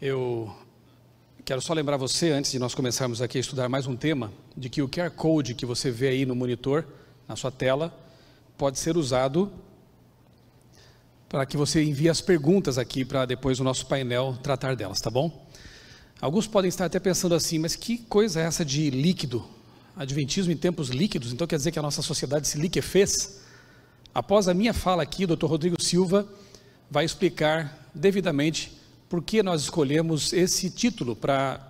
Eu quero só lembrar você, antes de nós começarmos aqui a estudar mais um tema, de que o QR Code que você vê aí no monitor, na sua tela, pode ser usado para que você envie as perguntas aqui para depois o nosso painel tratar delas, tá bom? Alguns podem estar até pensando assim, mas que coisa é essa de líquido? Adventismo em tempos líquidos, então quer dizer que a nossa sociedade se liquefez? Após a minha fala aqui, o Dr. Rodrigo Silva vai explicar devidamente por que nós escolhemos esse título para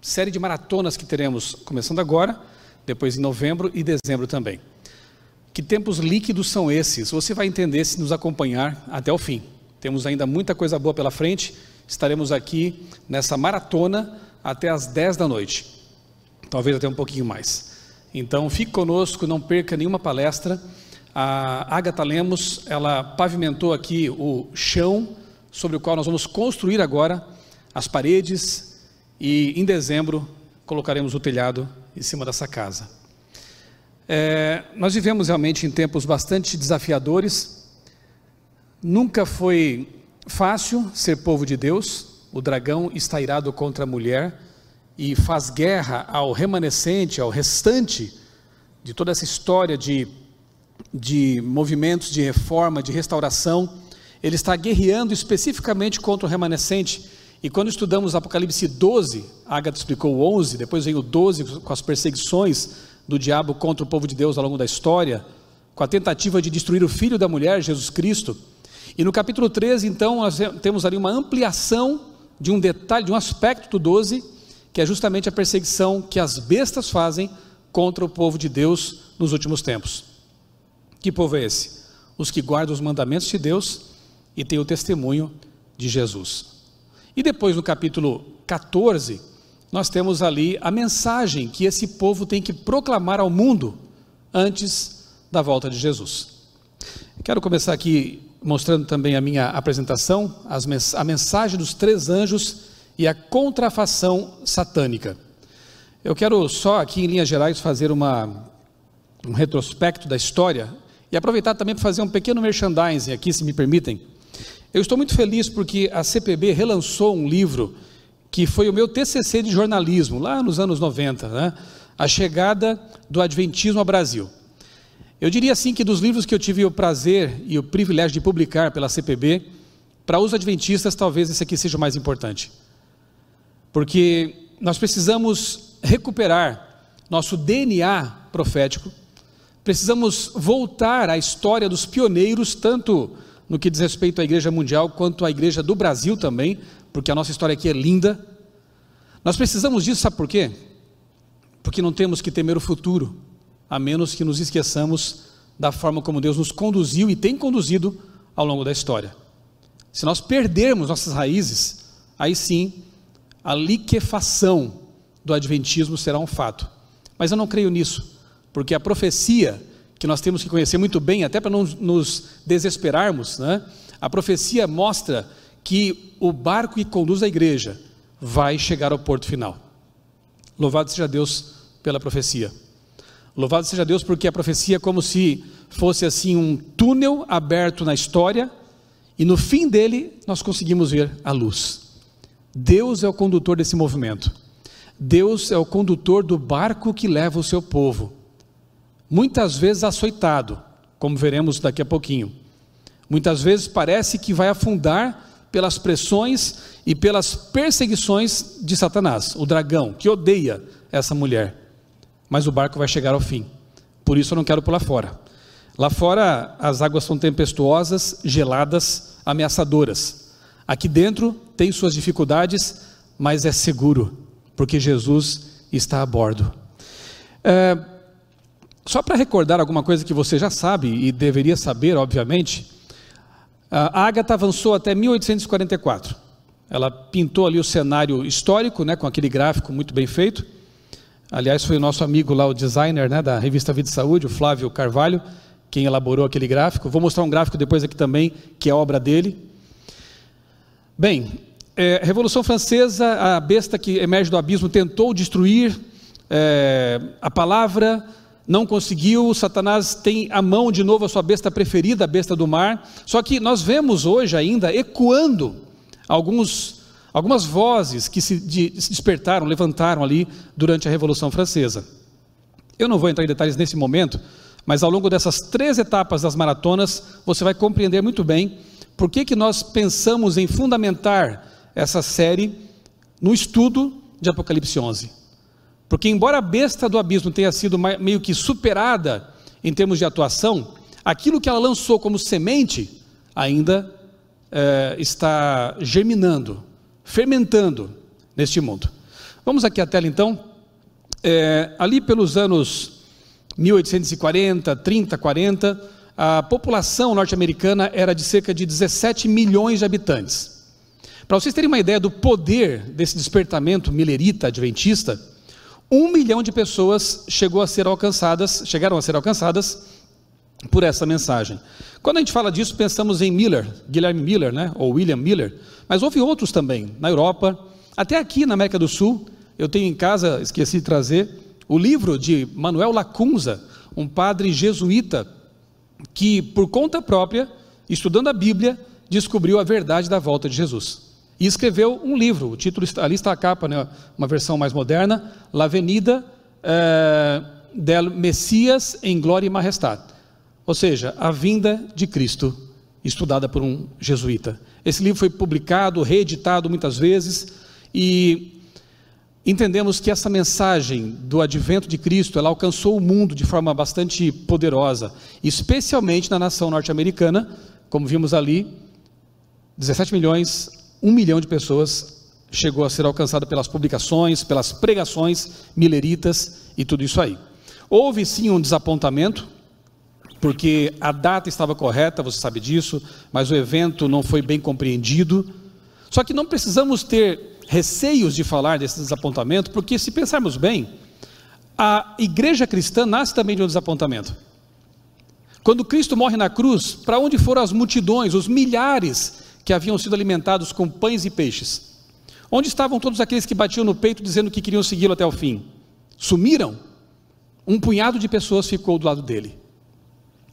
série de maratonas que teremos começando agora, depois em novembro e dezembro também. Que tempos líquidos são esses? Você vai entender se nos acompanhar até o fim. Temos ainda muita coisa boa pela frente. Estaremos aqui nessa maratona até as 10 da noite. Talvez até um pouquinho mais. Então, fique conosco, não perca nenhuma palestra. A Agatha Lemos, ela pavimentou aqui o chão sobre o qual nós vamos construir agora as paredes e em dezembro colocaremos o telhado em cima dessa casa. É, nós vivemos realmente em tempos bastante desafiadores. Nunca foi fácil ser povo de Deus. O dragão está irado contra a mulher e faz guerra ao remanescente, ao restante de toda essa história de, de movimentos de reforma, de restauração ele está guerreando especificamente contra o remanescente. E quando estudamos Apocalipse 12, Agatha explicou o 11, depois vem o 12 com as perseguições do diabo contra o povo de Deus ao longo da história, com a tentativa de destruir o filho da mulher, Jesus Cristo. E no capítulo 13, então, nós temos ali uma ampliação de um detalhe, de um aspecto do 12, que é justamente a perseguição que as bestas fazem contra o povo de Deus nos últimos tempos. Que povo é esse? Os que guardam os mandamentos de Deus e tem o testemunho de Jesus. E depois no capítulo 14, nós temos ali a mensagem que esse povo tem que proclamar ao mundo antes da volta de Jesus. Quero começar aqui mostrando também a minha apresentação, a mensagem dos três anjos e a contrafação satânica. Eu quero só aqui em linhas gerais fazer uma, um retrospecto da história e aproveitar também para fazer um pequeno merchandising aqui, se me permitem. Eu estou muito feliz porque a CPB relançou um livro que foi o meu TCC de jornalismo, lá nos anos 90, né? A Chegada do Adventismo ao Brasil. Eu diria assim que dos livros que eu tive o prazer e o privilégio de publicar pela CPB, para os adventistas, talvez esse aqui seja o mais importante. Porque nós precisamos recuperar nosso DNA profético, precisamos voltar à história dos pioneiros, tanto no que diz respeito à Igreja Mundial, quanto à Igreja do Brasil também, porque a nossa história aqui é linda. Nós precisamos disso, sabe por quê? Porque não temos que temer o futuro, a menos que nos esqueçamos da forma como Deus nos conduziu e tem conduzido ao longo da história. Se nós perdermos nossas raízes, aí sim a liquefação do Adventismo será um fato. Mas eu não creio nisso, porque a profecia que nós temos que conhecer muito bem, até para não nos desesperarmos, né? a profecia mostra que o barco que conduz a igreja vai chegar ao porto final. Louvado seja Deus pela profecia. Louvado seja Deus porque a profecia é como se fosse assim um túnel aberto na história e no fim dele nós conseguimos ver a luz. Deus é o condutor desse movimento. Deus é o condutor do barco que leva o seu povo muitas vezes açoitado, como veremos daqui a pouquinho. Muitas vezes parece que vai afundar pelas pressões e pelas perseguições de Satanás, o dragão, que odeia essa mulher. Mas o barco vai chegar ao fim. Por isso eu não quero pular fora. Lá fora as águas são tempestuosas, geladas, ameaçadoras. Aqui dentro tem suas dificuldades, mas é seguro, porque Jesus está a bordo. É, só para recordar alguma coisa que você já sabe e deveria saber, obviamente, a Agatha avançou até 1844. Ela pintou ali o cenário histórico, né, com aquele gráfico muito bem feito. Aliás, foi o nosso amigo lá, o designer né, da revista Vida e Saúde, o Flávio Carvalho, quem elaborou aquele gráfico. Vou mostrar um gráfico depois aqui também, que é obra dele. Bem, é, Revolução Francesa, a besta que emerge do abismo tentou destruir é, a palavra, não conseguiu, Satanás tem a mão de novo a sua besta preferida, a besta do mar. Só que nós vemos hoje ainda ecoando alguns algumas vozes que se, de, se despertaram, levantaram ali durante a Revolução Francesa. Eu não vou entrar em detalhes nesse momento, mas ao longo dessas três etapas das maratonas, você vai compreender muito bem por que, que nós pensamos em fundamentar essa série no estudo de Apocalipse 11. Porque, embora a besta do abismo tenha sido meio que superada em termos de atuação, aquilo que ela lançou como semente ainda é, está germinando, fermentando neste mundo. Vamos aqui à tela então. É, ali pelos anos 1840, 30, 40, a população norte-americana era de cerca de 17 milhões de habitantes. Para vocês terem uma ideia do poder desse despertamento milerita adventista, um milhão de pessoas chegou a ser alcançadas, chegaram a ser alcançadas por essa mensagem. Quando a gente fala disso, pensamos em Miller, Guilherme Miller, né, ou William Miller, mas houve outros também, na Europa, até aqui na América do Sul. Eu tenho em casa, esqueci de trazer, o livro de Manuel Lacunza, um padre jesuíta que, por conta própria, estudando a Bíblia, descobriu a verdade da volta de Jesus e escreveu um livro. O título ali está a capa, né? uma versão mais moderna, La Venida eh, del Messias em Glória e Majestade. Ou seja, a vinda de Cristo, estudada por um jesuíta. Esse livro foi publicado, reeditado muitas vezes e entendemos que essa mensagem do advento de Cristo, ela alcançou o mundo de forma bastante poderosa, especialmente na nação norte-americana, como vimos ali, 17 milhões um milhão de pessoas chegou a ser alcançado pelas publicações, pelas pregações mileritas e tudo isso aí. Houve sim um desapontamento, porque a data estava correta, você sabe disso, mas o evento não foi bem compreendido. Só que não precisamos ter receios de falar desse desapontamento, porque se pensarmos bem, a igreja cristã nasce também de um desapontamento. Quando Cristo morre na cruz, para onde foram as multidões, os milhares que haviam sido alimentados com pães e peixes? Onde estavam todos aqueles que batiam no peito dizendo que queriam segui-lo até o fim? Sumiram? Um punhado de pessoas ficou do lado dele.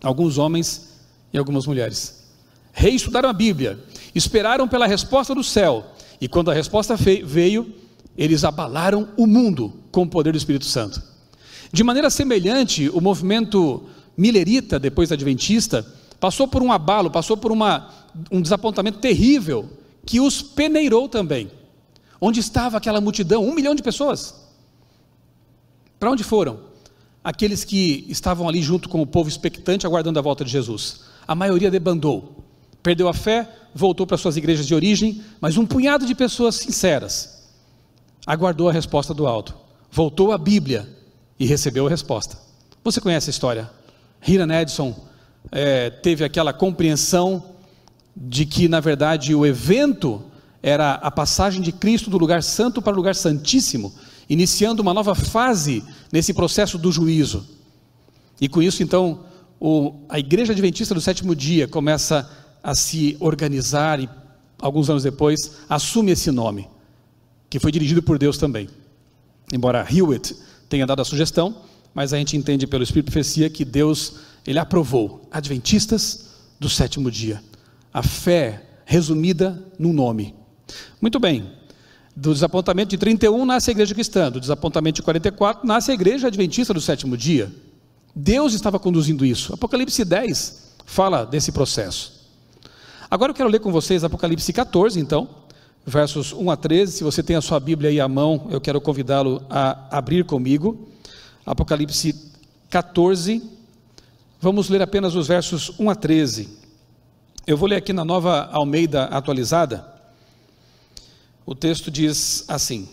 Alguns homens e algumas mulheres. Reestudaram a Bíblia, esperaram pela resposta do céu, e quando a resposta veio, eles abalaram o mundo com o poder do Espírito Santo. De maneira semelhante, o movimento milerita, depois adventista, passou por um abalo, passou por uma, um desapontamento terrível, que os peneirou também. Onde estava aquela multidão? Um milhão de pessoas. Para onde foram? Aqueles que estavam ali junto com o povo expectante, aguardando a volta de Jesus. A maioria debandou, perdeu a fé, voltou para suas igrejas de origem, mas um punhado de pessoas sinceras aguardou a resposta do alto, voltou à Bíblia e recebeu a resposta. Você conhece a história? Hiram Edson é, teve aquela compreensão de que, na verdade, o evento era a passagem de Cristo do lugar santo para o lugar santíssimo, iniciando uma nova fase nesse processo do juízo. E com isso, então, o, a Igreja Adventista do sétimo dia começa a se organizar e, alguns anos depois, assume esse nome, que foi dirigido por Deus também. Embora Hewitt tenha dado a sugestão, mas a gente entende pelo Espírito de Profecia que Deus ele aprovou Adventistas do sétimo dia. A fé resumida num nome. Muito bem. Do desapontamento de 31 nasce a igreja cristã, do desapontamento de 44 nasce a igreja adventista do sétimo dia. Deus estava conduzindo isso. Apocalipse 10 fala desse processo. Agora eu quero ler com vocês Apocalipse 14, então, versos 1 a 13. Se você tem a sua Bíblia aí à mão, eu quero convidá-lo a abrir comigo. Apocalipse 14, Vamos ler apenas os versos 1 a 13. Eu vou ler aqui na nova Almeida atualizada. O texto diz assim: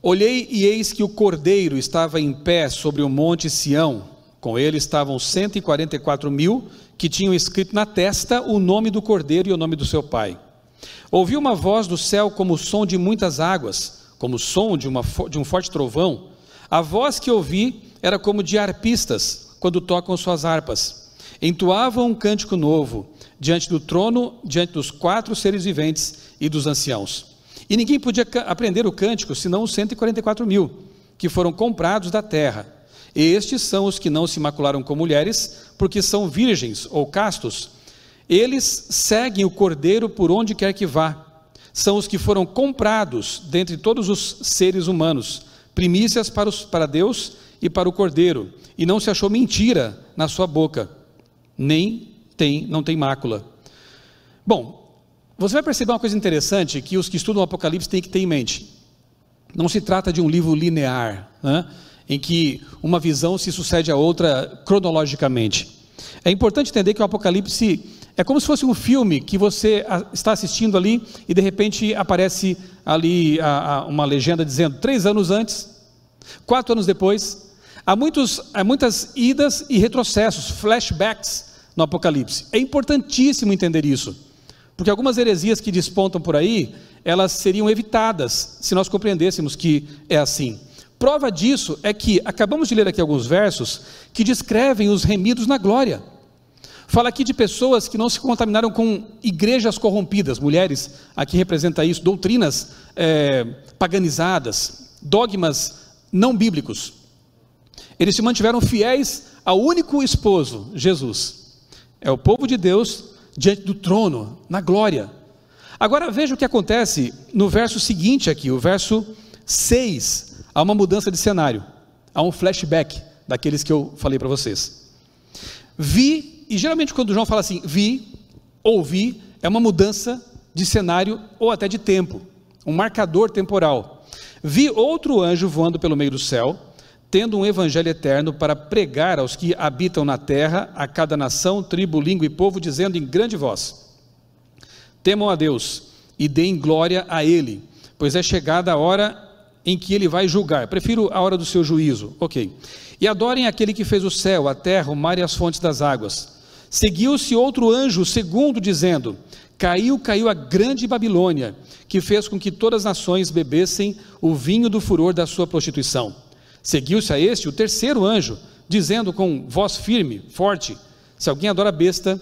Olhei e eis que o cordeiro estava em pé sobre o monte Sião. Com ele estavam 144 mil que tinham escrito na testa o nome do cordeiro e o nome do seu pai. Ouvi uma voz do céu como o som de muitas águas, como o som de, uma, de um forte trovão. A voz que ouvi era como de arpistas quando tocam suas harpas. Entoavam um cântico novo diante do trono, diante dos quatro seres viventes e dos anciãos. E ninguém podia aprender o cântico senão os 144 mil, que foram comprados da terra. Estes são os que não se macularam com mulheres, porque são virgens ou castos. Eles seguem o cordeiro por onde quer que vá. são os que foram comprados dentre todos os seres humanos, primícias para, os, para Deus e para o Cordeiro, e não se achou mentira na sua boca, nem tem, não tem mácula. Bom, você vai perceber uma coisa interessante que os que estudam o Apocalipse têm que ter em mente. Não se trata de um livro linear, né, em que uma visão se sucede a outra cronologicamente. É importante entender que o Apocalipse é como se fosse um filme que você está assistindo ali e de repente aparece ali a, a, uma legenda dizendo três anos antes, quatro anos depois. Há, muitos, há muitas idas e retrocessos, flashbacks no Apocalipse. É importantíssimo entender isso, porque algumas heresias que despontam por aí, elas seriam evitadas se nós compreendêssemos que é assim. Prova disso é que acabamos de ler aqui alguns versos que descrevem os remidos na glória. Fala aqui de pessoas que não se contaminaram com igrejas corrompidas, mulheres, aqui representa isso, doutrinas é, paganizadas, dogmas não bíblicos. Eles se mantiveram fiéis ao único esposo, Jesus. É o povo de Deus diante do trono, na glória. Agora veja o que acontece no verso seguinte aqui, o verso 6 há uma mudança de cenário, há um flashback daqueles que eu falei para vocês. Vi, e geralmente quando João fala assim, vi, ouvi, é uma mudança de cenário ou até de tempo, um marcador temporal. Vi outro anjo voando pelo meio do céu, tendo um evangelho eterno para pregar aos que habitam na terra, a cada nação, tribo, língua e povo, dizendo em grande voz: Temam a Deus e deem glória a Ele, pois é chegada a hora em que ele vai julgar. Prefiro a hora do seu juízo. Ok. E adorem aquele que fez o céu, a terra, o mar e as fontes das águas. Seguiu-se outro anjo, segundo, dizendo: Caiu, caiu a grande Babilônia, que fez com que todas as nações bebessem o vinho do furor da sua prostituição. Seguiu-se a este o terceiro anjo, dizendo com voz firme, forte: Se alguém adora a besta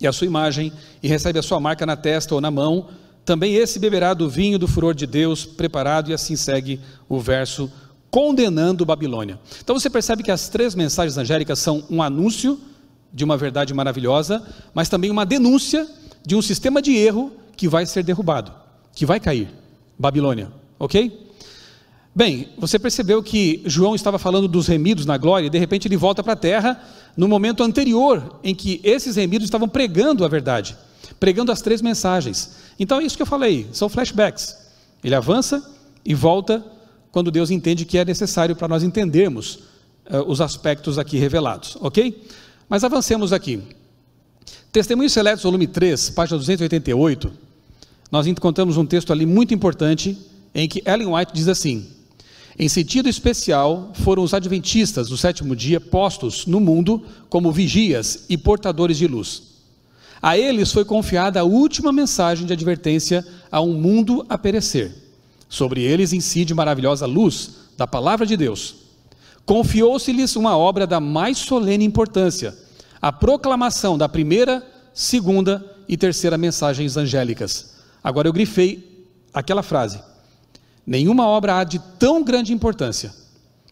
e a sua imagem, e recebe a sua marca na testa ou na mão, também esse beberá do vinho do furor de Deus preparado, e assim segue o verso, condenando Babilônia. Então você percebe que as três mensagens angélicas são um anúncio de uma verdade maravilhosa, mas também uma denúncia de um sistema de erro que vai ser derrubado, que vai cair. Babilônia, ok? Bem, você percebeu que João estava falando dos remidos na glória e de repente ele volta para a terra no momento anterior em que esses remidos estavam pregando a verdade pregando as três mensagens. Então é isso que eu falei, são flashbacks. Ele avança e volta quando Deus entende que é necessário para nós entendermos uh, os aspectos aqui revelados, ok? Mas avancemos aqui. Testemunhos Seletos, volume 3, página 288, nós encontramos um texto ali muito importante em que Ellen White diz assim: Em sentido especial, foram os adventistas do sétimo dia postos no mundo como vigias e portadores de luz. A eles foi confiada a última mensagem de advertência a um mundo a perecer. Sobre eles incide maravilhosa luz da palavra de Deus. Confiou-se-lhes uma obra da mais solene importância, a proclamação da primeira, segunda e terceira mensagens angélicas. Agora eu grifei aquela frase. Nenhuma obra há de tão grande importância.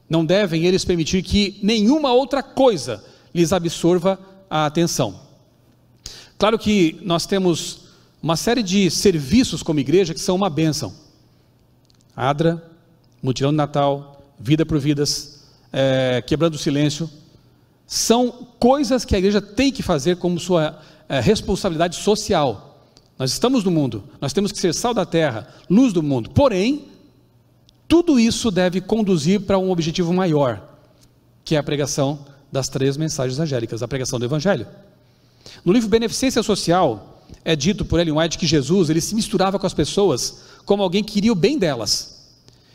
Não devem eles permitir que nenhuma outra coisa lhes absorva a atenção. Claro que nós temos uma série de serviços como igreja que são uma bênção. Adra, mutirão de Natal, vida por vidas, é, quebrando o silêncio, são coisas que a igreja tem que fazer como sua é, responsabilidade social. Nós estamos no mundo, nós temos que ser sal da terra, luz do mundo. Porém, tudo isso deve conduzir para um objetivo maior, que é a pregação das três mensagens angélicas, a pregação do Evangelho. No livro Beneficência Social, é dito por Ellen White que Jesus ele se misturava com as pessoas como alguém que queria o bem delas.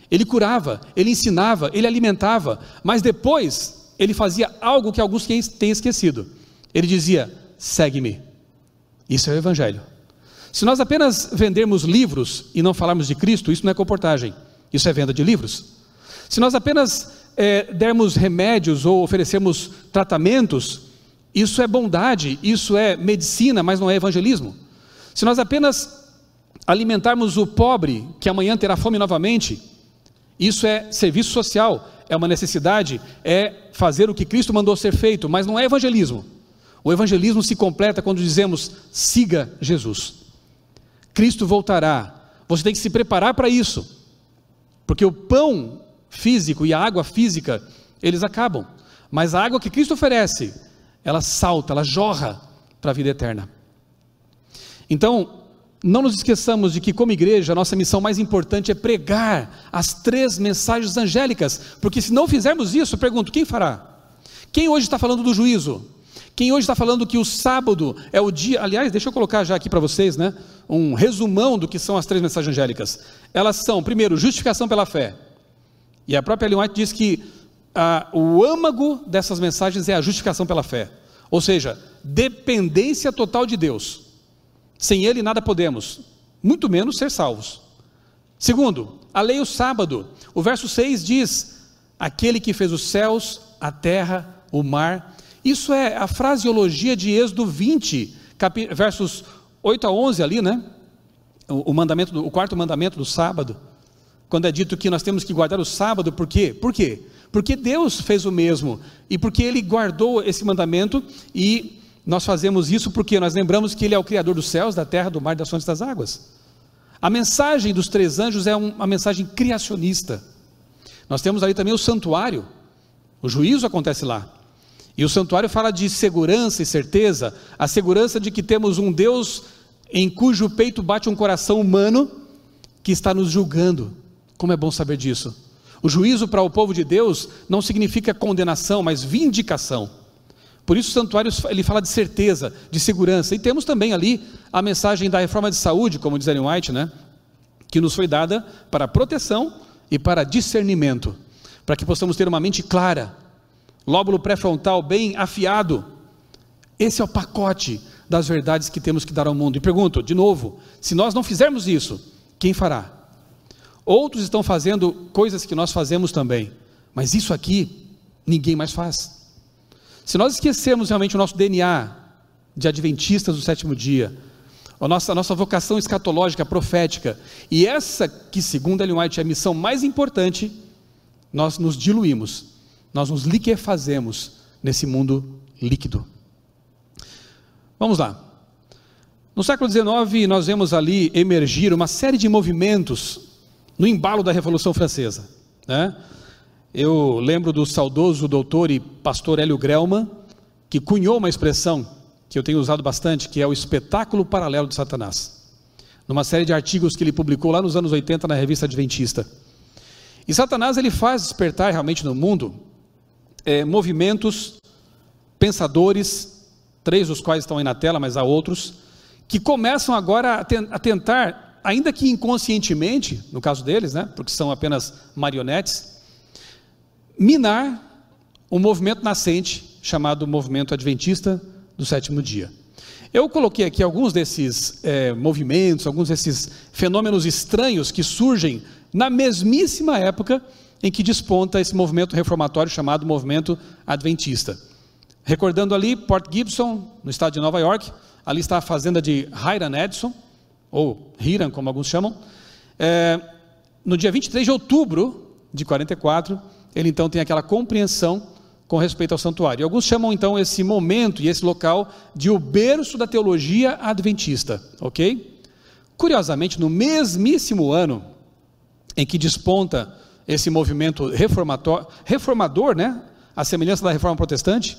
Ele curava, ele ensinava, ele alimentava, mas depois ele fazia algo que alguns têm esquecido. Ele dizia: segue-me. Isso é o Evangelho. Se nós apenas vendermos livros e não falarmos de Cristo, isso não é comportagem, isso é venda de livros. Se nós apenas é, dermos remédios ou oferecermos tratamentos, isso é bondade, isso é medicina, mas não é evangelismo. Se nós apenas alimentarmos o pobre, que amanhã terá fome novamente, isso é serviço social, é uma necessidade, é fazer o que Cristo mandou ser feito, mas não é evangelismo. O evangelismo se completa quando dizemos siga Jesus. Cristo voltará. Você tem que se preparar para isso, porque o pão físico e a água física, eles acabam, mas a água que Cristo oferece, ela salta, ela jorra para a vida eterna. Então, não nos esqueçamos de que, como igreja, a nossa missão mais importante é pregar as três mensagens angélicas, porque se não fizermos isso, pergunto: quem fará? Quem hoje está falando do juízo? Quem hoje está falando que o sábado é o dia. Aliás, deixa eu colocar já aqui para vocês, né? Um resumão do que são as três mensagens angélicas. Elas são, primeiro, justificação pela fé. E a própria Ellen White diz que ah, o âmago dessas mensagens é a justificação pela fé. Ou seja, dependência total de Deus. Sem Ele nada podemos, muito menos ser salvos. Segundo, a lei o sábado. O verso 6 diz: Aquele que fez os céus, a terra, o mar. Isso é a fraseologia de Êxodo 20, versos 8 a 11 ali, né? O, mandamento, do, o quarto mandamento do sábado, quando é dito que nós temos que guardar o sábado, por quê? Por quê? Porque Deus fez o mesmo e porque Ele guardou esse mandamento e nós fazemos isso porque nós lembramos que Ele é o Criador dos céus, da terra, do mar, das fontes das águas. A mensagem dos três anjos é uma mensagem criacionista. Nós temos ali também o santuário, o juízo acontece lá. E o santuário fala de segurança e certeza, a segurança de que temos um Deus em cujo peito bate um coração humano que está nos julgando. Como é bom saber disso. O juízo para o povo de Deus não significa condenação, mas vindicação. Por isso o santuário ele fala de certeza, de segurança. E temos também ali a mensagem da reforma de saúde, como diz Ellen White, né? que nos foi dada para proteção e para discernimento, para que possamos ter uma mente clara, lóbulo pré-frontal bem afiado. Esse é o pacote das verdades que temos que dar ao mundo. E pergunto, de novo, se nós não fizermos isso, quem fará? Outros estão fazendo coisas que nós fazemos também, mas isso aqui ninguém mais faz. Se nós esquecermos realmente o nosso DNA de adventistas do sétimo dia, a nossa, a nossa vocação escatológica, profética, e essa que, segundo Ellen White, é a missão mais importante, nós nos diluímos nós nos liquefazemos nesse mundo líquido. Vamos lá. No século XIX, nós vemos ali emergir uma série de movimentos no embalo da Revolução Francesa. Né? Eu lembro do saudoso doutor e pastor Hélio Grelman, que cunhou uma expressão que eu tenho usado bastante, que é o espetáculo paralelo de Satanás. Numa série de artigos que ele publicou lá nos anos 80 na revista Adventista. E Satanás ele faz despertar realmente no mundo é, movimentos, pensadores, três dos quais estão aí na tela, mas há outros, que começam agora a, ten a tentar, ainda que inconscientemente, no caso deles, né, porque são apenas marionetes, minar um movimento nascente chamado movimento adventista do sétimo dia. Eu coloquei aqui alguns desses é, movimentos, alguns desses fenômenos estranhos que surgem na mesmíssima época em que desponta esse movimento reformatório chamado movimento adventista. Recordando ali, Port Gibson, no estado de Nova York, ali está a fazenda de Hiram Edson, ou Hiram, como alguns chamam. É, no dia 23 de outubro de 44, ele então tem aquela compreensão com respeito ao santuário. E alguns chamam então esse momento e esse local de o berço da teologia adventista, ok? Curiosamente, no mesmíssimo ano em que desponta esse movimento reformador, né? A semelhança da reforma protestante,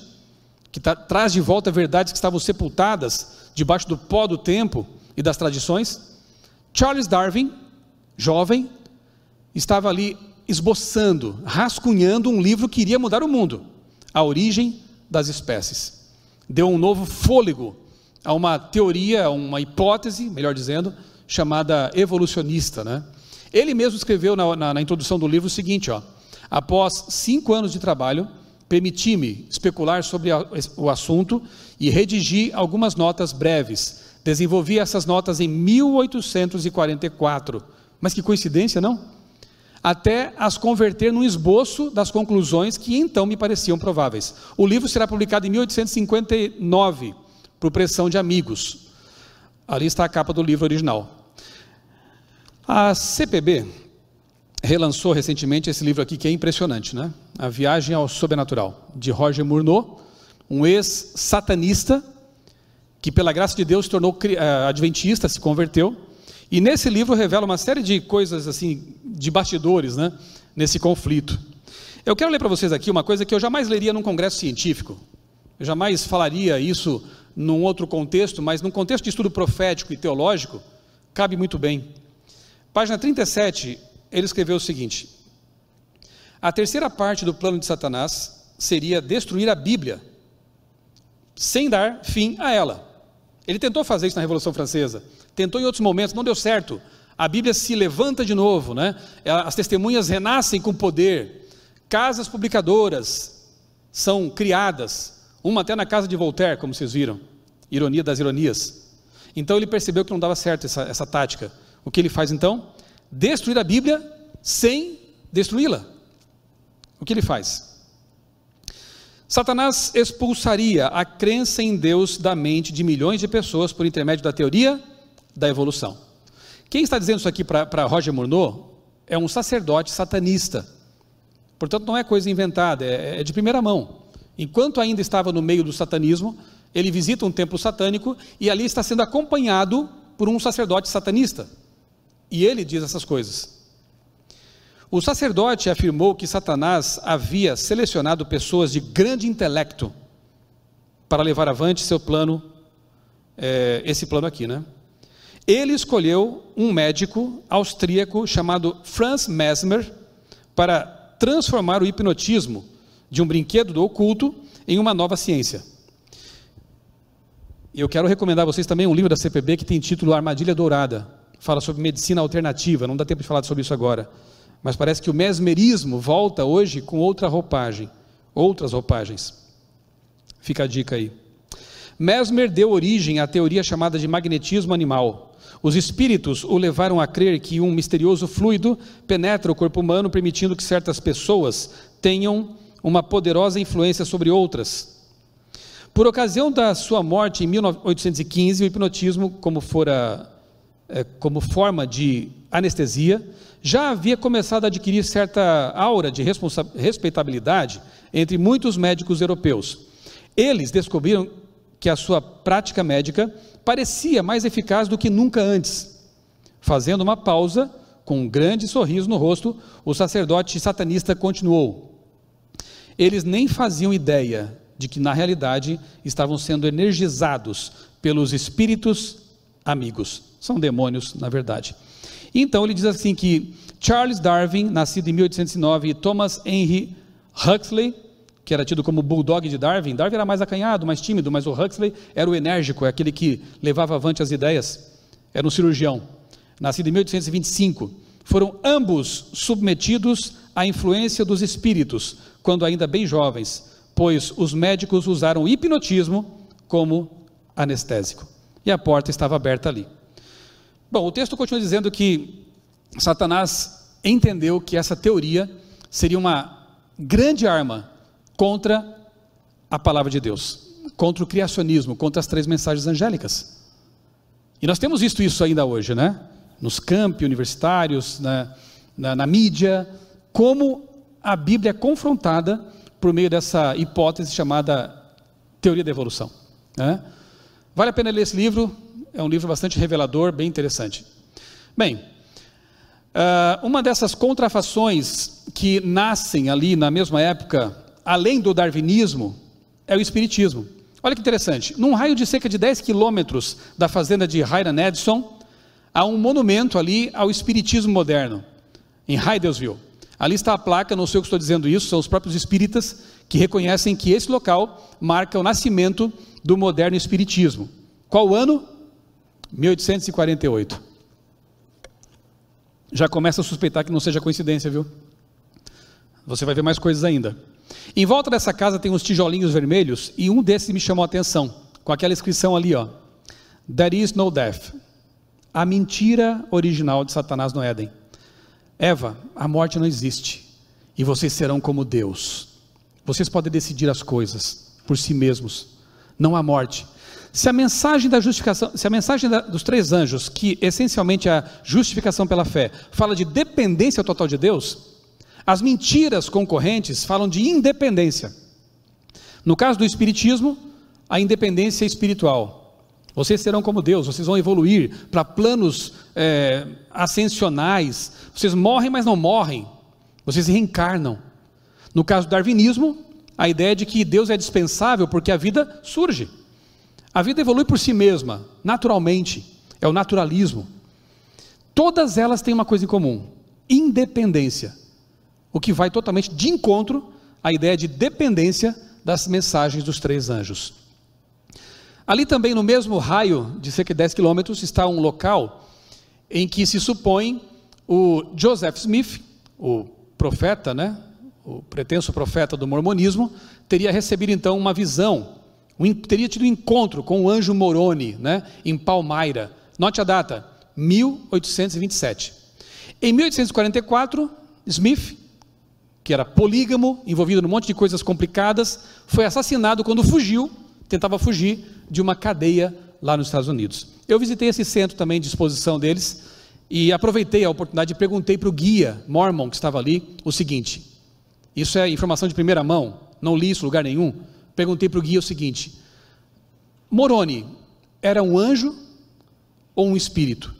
que tá, traz de volta verdades que estavam sepultadas debaixo do pó do tempo e das tradições. Charles Darwin, jovem, estava ali esboçando, rascunhando um livro que iria mudar o mundo, A Origem das Espécies. Deu um novo fôlego a uma teoria, a uma hipótese, melhor dizendo, chamada evolucionista, né? Ele mesmo escreveu na, na, na introdução do livro o seguinte: ó, após cinco anos de trabalho, permiti-me especular sobre a, o assunto e redigi algumas notas breves. Desenvolvi essas notas em 1844. Mas que coincidência, não? Até as converter num esboço das conclusões que então me pareciam prováveis. O livro será publicado em 1859, por pressão de amigos. Ali está a capa do livro original. A CPB relançou recentemente esse livro aqui que é impressionante, né? A Viagem ao Sobrenatural, de Roger Murnau, um ex-satanista que pela graça de Deus se tornou uh, adventista, se converteu, E nesse livro revela uma série de coisas assim, de bastidores, né, nesse conflito. Eu quero ler para vocês aqui uma coisa que eu jamais leria num congresso científico. Eu jamais falaria isso num outro contexto, mas num contexto de estudo profético e teológico, cabe muito bem. Página 37, ele escreveu o seguinte: A terceira parte do plano de Satanás seria destruir a Bíblia, sem dar fim a ela. Ele tentou fazer isso na Revolução Francesa, tentou em outros momentos, não deu certo. A Bíblia se levanta de novo, né? As testemunhas renascem com poder. Casas publicadoras são criadas, uma até na casa de Voltaire, como vocês viram. Ironia das ironias. Então ele percebeu que não dava certo essa, essa tática. O que ele faz então? Destruir a Bíblia sem destruí-la. O que ele faz? Satanás expulsaria a crença em Deus da mente de milhões de pessoas por intermédio da teoria da evolução. Quem está dizendo isso aqui para Roger Murnau é um sacerdote satanista. Portanto, não é coisa inventada, é, é de primeira mão. Enquanto ainda estava no meio do satanismo, ele visita um templo satânico e ali está sendo acompanhado por um sacerdote satanista. E ele diz essas coisas. O sacerdote afirmou que Satanás havia selecionado pessoas de grande intelecto para levar avante seu plano, é, esse plano aqui, né? Ele escolheu um médico austríaco chamado Franz Mesmer para transformar o hipnotismo de um brinquedo do oculto em uma nova ciência. Eu quero recomendar a vocês também um livro da CPB que tem título Armadilha Dourada. Fala sobre medicina alternativa, não dá tempo de falar sobre isso agora. Mas parece que o mesmerismo volta hoje com outra roupagem, outras roupagens. Fica a dica aí. Mesmer deu origem à teoria chamada de magnetismo animal. Os espíritos o levaram a crer que um misterioso fluido penetra o corpo humano, permitindo que certas pessoas tenham uma poderosa influência sobre outras. Por ocasião da sua morte em 1815, o hipnotismo, como fora como forma de anestesia, já havia começado a adquirir certa aura de respeitabilidade entre muitos médicos europeus. Eles descobriram que a sua prática médica parecia mais eficaz do que nunca antes. Fazendo uma pausa, com um grande sorriso no rosto, o sacerdote satanista continuou: Eles nem faziam ideia de que na realidade estavam sendo energizados pelos espíritos amigos. São demônios, na verdade. Então ele diz assim que Charles Darwin, nascido em 1809, e Thomas Henry Huxley, que era tido como bulldog de Darwin, Darwin era mais acanhado, mais tímido, mas o Huxley era o enérgico, é aquele que levava avante as ideias, era um cirurgião, nascido em 1825. Foram ambos submetidos à influência dos espíritos, quando ainda bem jovens, pois os médicos usaram hipnotismo como anestésico. E a porta estava aberta ali. Bom, o texto continua dizendo que Satanás entendeu que essa teoria seria uma grande arma contra a palavra de Deus, contra o criacionismo, contra as três mensagens angélicas. E nós temos visto isso ainda hoje, né? Nos campi universitários, na, na, na mídia, como a Bíblia é confrontada por meio dessa hipótese chamada teoria da evolução. Né? Vale a pena ler esse livro, é um livro bastante revelador, bem interessante. Bem, ah, uma dessas contrafações que nascem ali na mesma época, além do darwinismo, é o espiritismo. Olha que interessante, num raio de cerca de 10 quilômetros da fazenda de Hiram Edson, há um monumento ali ao espiritismo moderno, em Hydelsville. Ali está a placa, não sei o que estou dizendo isso, são os próprios espíritas que reconhecem que esse local marca o nascimento do moderno espiritismo. Qual ano? 1848. Já começa a suspeitar que não seja coincidência, viu? Você vai ver mais coisas ainda. Em volta dessa casa tem uns tijolinhos vermelhos e um desses me chamou a atenção, com aquela inscrição ali, ó. There is no death. A mentira original de Satanás no Éden. Eva, a morte não existe e vocês serão como Deus. Vocês podem decidir as coisas por si mesmos. Não há morte. Se a mensagem da justificação, se a mensagem da, dos três anjos, que essencialmente é a justificação pela fé, fala de dependência total de Deus, as mentiras concorrentes falam de independência. No caso do espiritismo, a independência espiritual. Vocês serão como Deus, vocês vão evoluir para planos é, ascensionais. Vocês morrem, mas não morrem. Vocês reencarnam. No caso do darwinismo, a ideia é de que Deus é dispensável porque a vida surge. A vida evolui por si mesma, naturalmente. É o naturalismo. Todas elas têm uma coisa em comum: independência. O que vai totalmente de encontro à ideia de dependência das mensagens dos três anjos. Ali também, no mesmo raio de cerca de 10 quilômetros, está um local em que se supõe o Joseph Smith, o profeta, né, o pretenso profeta do mormonismo, teria recebido então uma visão, um, teria tido um encontro com o anjo Moroni, né, em Palmyra. Note a data, 1827. Em 1844, Smith, que era polígamo, envolvido num monte de coisas complicadas, foi assassinado quando fugiu, tentava fugir de uma cadeia lá nos Estados Unidos. Eu visitei esse centro também de exposição deles e aproveitei a oportunidade e perguntei para o guia Mormon que estava ali o seguinte: isso é informação de primeira mão, não li isso em lugar nenhum. Perguntei para o guia o seguinte: Moroni era um anjo ou um espírito?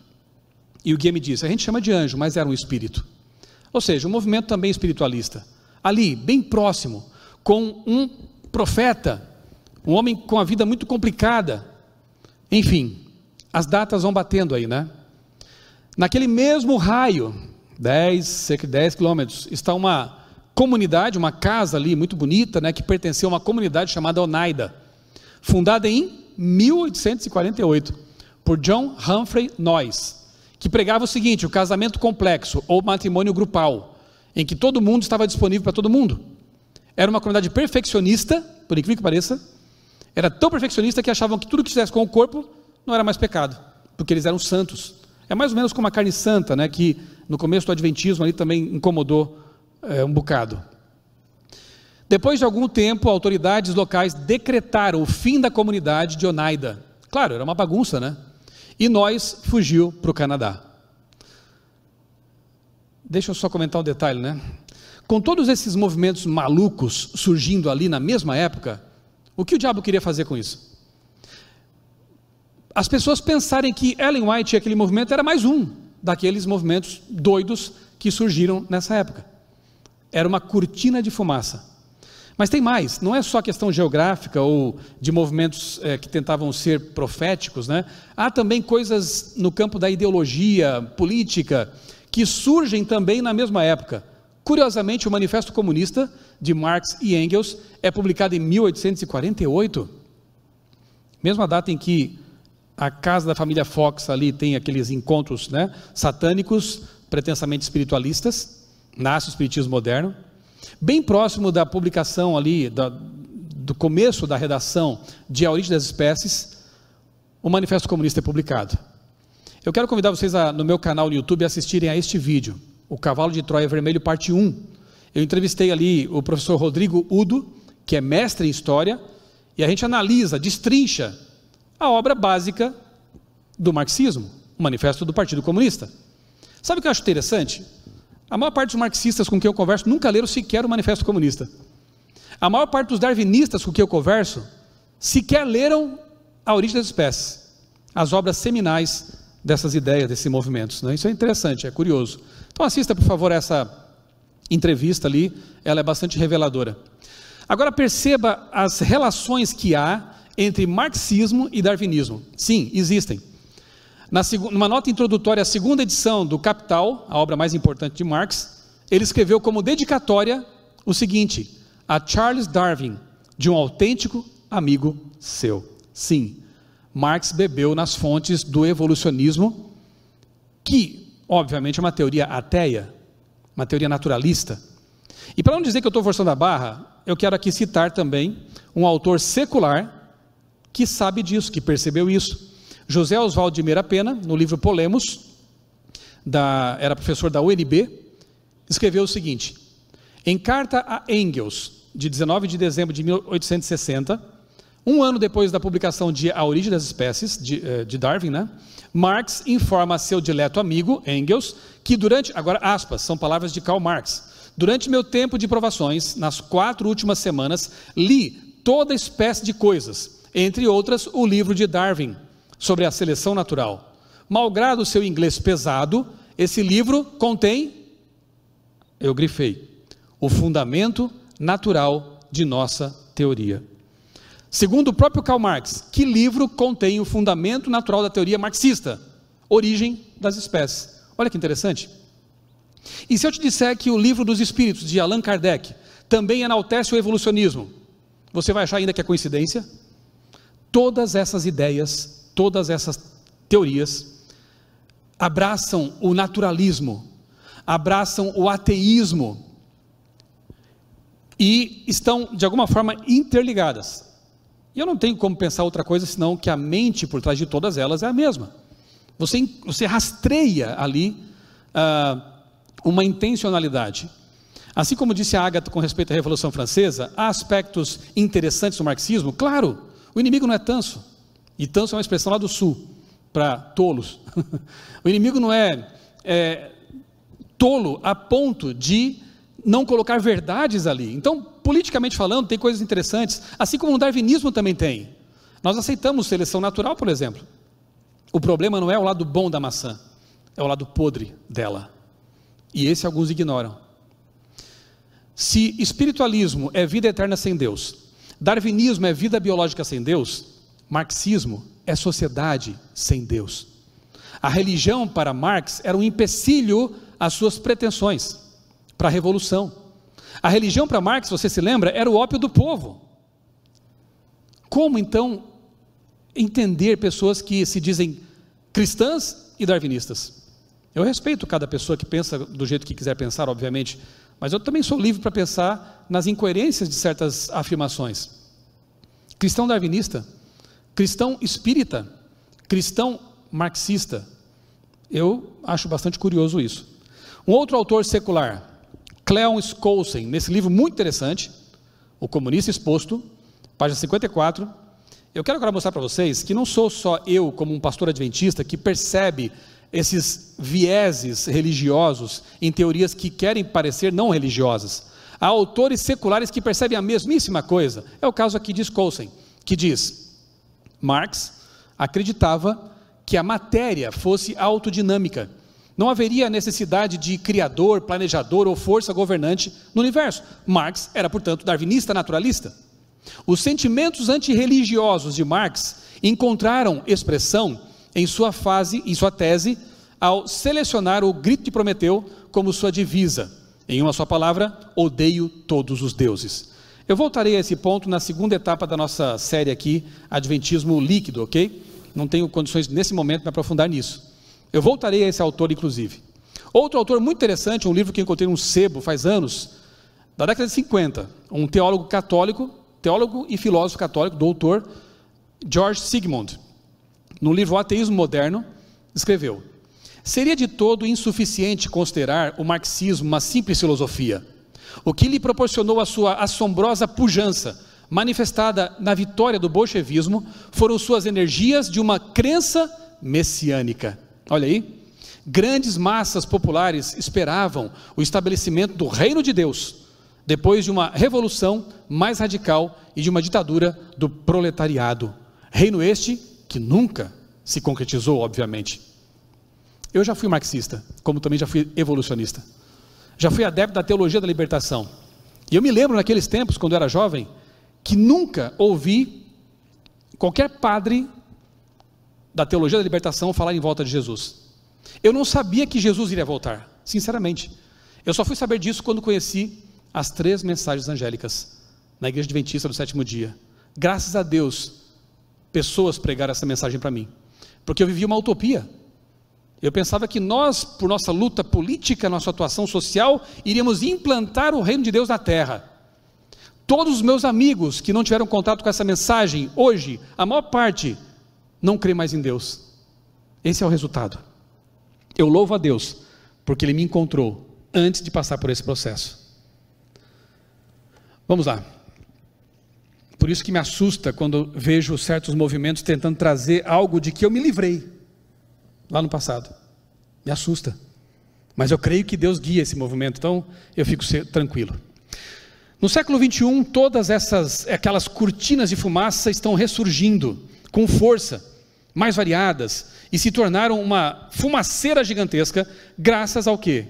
E o guia me disse: a gente chama de anjo, mas era um espírito. Ou seja, um movimento também espiritualista. Ali, bem próximo, com um profeta um homem com a vida muito complicada. Enfim, as datas vão batendo aí, né? Naquele mesmo raio, 10, cerca de 10 quilômetros, está uma comunidade, uma casa ali muito bonita, né, que pertencia a uma comunidade chamada Oneida, fundada em 1848 por John Humphrey Noyes, que pregava o seguinte: o casamento complexo ou matrimônio grupal, em que todo mundo estava disponível para todo mundo. Era uma comunidade perfeccionista, por incrível que pareça, era tão perfeccionista que achavam que tudo que fizesse com o corpo não era mais pecado, porque eles eram santos. É mais ou menos como a carne santa, né, que no começo do Adventismo ali também incomodou é, um bocado. Depois de algum tempo, autoridades locais decretaram o fim da comunidade de Oneida. Claro, era uma bagunça, né? E nós fugiu para o Canadá. Deixa eu só comentar um detalhe, né? Com todos esses movimentos malucos surgindo ali na mesma época, o que o diabo queria fazer com isso? As pessoas pensarem que Ellen White e aquele movimento era mais um daqueles movimentos doidos que surgiram nessa época. Era uma cortina de fumaça. Mas tem mais, não é só questão geográfica ou de movimentos é, que tentavam ser proféticos, né? Há também coisas no campo da ideologia política que surgem também na mesma época. Curiosamente, o Manifesto Comunista de Marx e Engels é publicado em 1848, mesma data em que a casa da família Fox ali tem aqueles encontros né, satânicos, pretensamente espiritualistas, nasce o espiritismo moderno. Bem próximo da publicação ali, da, do começo da redação de A Origem das Espécies, o Manifesto Comunista é publicado. Eu quero convidar vocês a, no meu canal no YouTube a assistirem a este vídeo. O Cavalo de Troia Vermelho, parte 1. Eu entrevistei ali o professor Rodrigo Udo, que é mestre em História, e a gente analisa, destrincha a obra básica do marxismo, o Manifesto do Partido Comunista. Sabe o que eu acho interessante? A maior parte dos marxistas com quem eu converso nunca leram sequer o Manifesto Comunista. A maior parte dos darwinistas com quem eu converso sequer leram A Origem das Espécies, as obras seminais dessas ideias, desses movimentos. Né? Isso é interessante, é curioso. Então assista, por favor, essa entrevista ali, ela é bastante reveladora. Agora perceba as relações que há entre marxismo e darwinismo. Sim, existem. Na numa nota introdutória à segunda edição do Capital, a obra mais importante de Marx, ele escreveu como dedicatória o seguinte: a Charles Darwin, de um autêntico amigo seu. Sim, Marx bebeu nas fontes do evolucionismo, que obviamente, é uma teoria ateia, uma teoria naturalista. E para não dizer que eu estou forçando a barra, eu quero aqui citar também um autor secular que sabe disso, que percebeu isso. José Oswaldo de Meira Pena, no livro Polemos, da, era professor da UNB, escreveu o seguinte: em carta a Engels, de 19 de dezembro de 1860, um ano depois da publicação de A Origem das Espécies, de, eh, de Darwin, né, Marx informa seu dileto amigo, Engels, que durante, agora aspas, são palavras de Karl Marx, durante meu tempo de provações, nas quatro últimas semanas, li toda espécie de coisas, entre outras o livro de Darwin, sobre a seleção natural. Malgrado o seu inglês pesado, esse livro contém, eu grifei, o fundamento natural de nossa teoria. Segundo o próprio Karl Marx, que livro contém o fundamento natural da teoria marxista? Origem das espécies. Olha que interessante. E se eu te disser que o livro dos Espíritos, de Allan Kardec, também enaltece o evolucionismo, você vai achar ainda que é coincidência? Todas essas ideias, todas essas teorias, abraçam o naturalismo, abraçam o ateísmo e estão, de alguma forma, interligadas. E eu não tenho como pensar outra coisa senão que a mente por trás de todas elas é a mesma. Você, você rastreia ali ah, uma intencionalidade. Assim como disse a Agatha com respeito à Revolução Francesa, há aspectos interessantes do marxismo. Claro, o inimigo não é tanso. E tanso é uma expressão lá do sul, para tolos. o inimigo não é, é tolo a ponto de não colocar verdades ali. Então, politicamente falando, tem coisas interessantes, assim como o darwinismo também tem. Nós aceitamos seleção natural, por exemplo. O problema não é o lado bom da maçã, é o lado podre dela. E esse alguns ignoram. Se espiritualismo é vida eterna sem Deus, darwinismo é vida biológica sem Deus, marxismo é sociedade sem Deus. A religião para Marx era um empecilho às suas pretensões para a revolução. A religião para Marx, você se lembra, era o ópio do povo. Como então entender pessoas que se dizem cristãs e darwinistas? Eu respeito cada pessoa que pensa do jeito que quiser pensar, obviamente, mas eu também sou livre para pensar nas incoerências de certas afirmações. Cristão darwinista, cristão espírita, cristão marxista. Eu acho bastante curioso isso. Um outro autor secular, Cleon Skousen, nesse livro muito interessante, O Comunista Exposto, página 54. Eu quero agora mostrar para vocês que não sou só eu, como um pastor adventista, que percebe esses vieses religiosos em teorias que querem parecer não religiosas. Há autores seculares que percebem a mesmíssima coisa. É o caso aqui de Skousen, que diz: Marx acreditava que a matéria fosse autodinâmica. Não haveria necessidade de criador, planejador ou força governante no universo. Marx era, portanto, darwinista naturalista. Os sentimentos antirreligiosos de Marx encontraram expressão em sua fase, em sua tese, ao selecionar o grito de Prometeu como sua divisa. Em uma só palavra, odeio todos os deuses. Eu voltarei a esse ponto na segunda etapa da nossa série aqui, Adventismo Líquido, ok? Não tenho condições nesse momento de me aprofundar nisso. Eu voltarei a esse autor, inclusive. Outro autor muito interessante, um livro que encontrei num sebo faz anos, da década de 50, um teólogo católico, teólogo e filósofo católico, doutor, George Sigmund no livro Ateísmo Moderno, escreveu: Seria de todo insuficiente considerar o marxismo uma simples filosofia. O que lhe proporcionou a sua assombrosa pujança, manifestada na vitória do bolchevismo, foram suas energias de uma crença messiânica. Olha aí. Grandes massas populares esperavam o estabelecimento do reino de Deus, depois de uma revolução mais radical e de uma ditadura do proletariado. Reino este que nunca se concretizou, obviamente. Eu já fui marxista, como também já fui evolucionista. Já fui adepto da teologia da libertação. E eu me lembro naqueles tempos, quando eu era jovem, que nunca ouvi qualquer padre da teologia da libertação falar em volta de Jesus. Eu não sabia que Jesus iria voltar, sinceramente. Eu só fui saber disso quando conheci as três mensagens angélicas na igreja adventista do sétimo dia. Graças a Deus, pessoas pregaram essa mensagem para mim, porque eu vivia uma utopia. Eu pensava que nós, por nossa luta política, nossa atuação social, iríamos implantar o reino de Deus na terra. Todos os meus amigos que não tiveram contato com essa mensagem, hoje, a maior parte, não crê mais em Deus. Esse é o resultado. Eu louvo a Deus, porque Ele me encontrou antes de passar por esse processo. Vamos lá. Por isso que me assusta quando vejo certos movimentos tentando trazer algo de que eu me livrei lá no passado. Me assusta. Mas eu creio que Deus guia esse movimento, então eu fico tranquilo. No século 21, todas essas aquelas cortinas de fumaça estão ressurgindo com força mais variadas e se tornaram uma fumaceira gigantesca graças ao quê?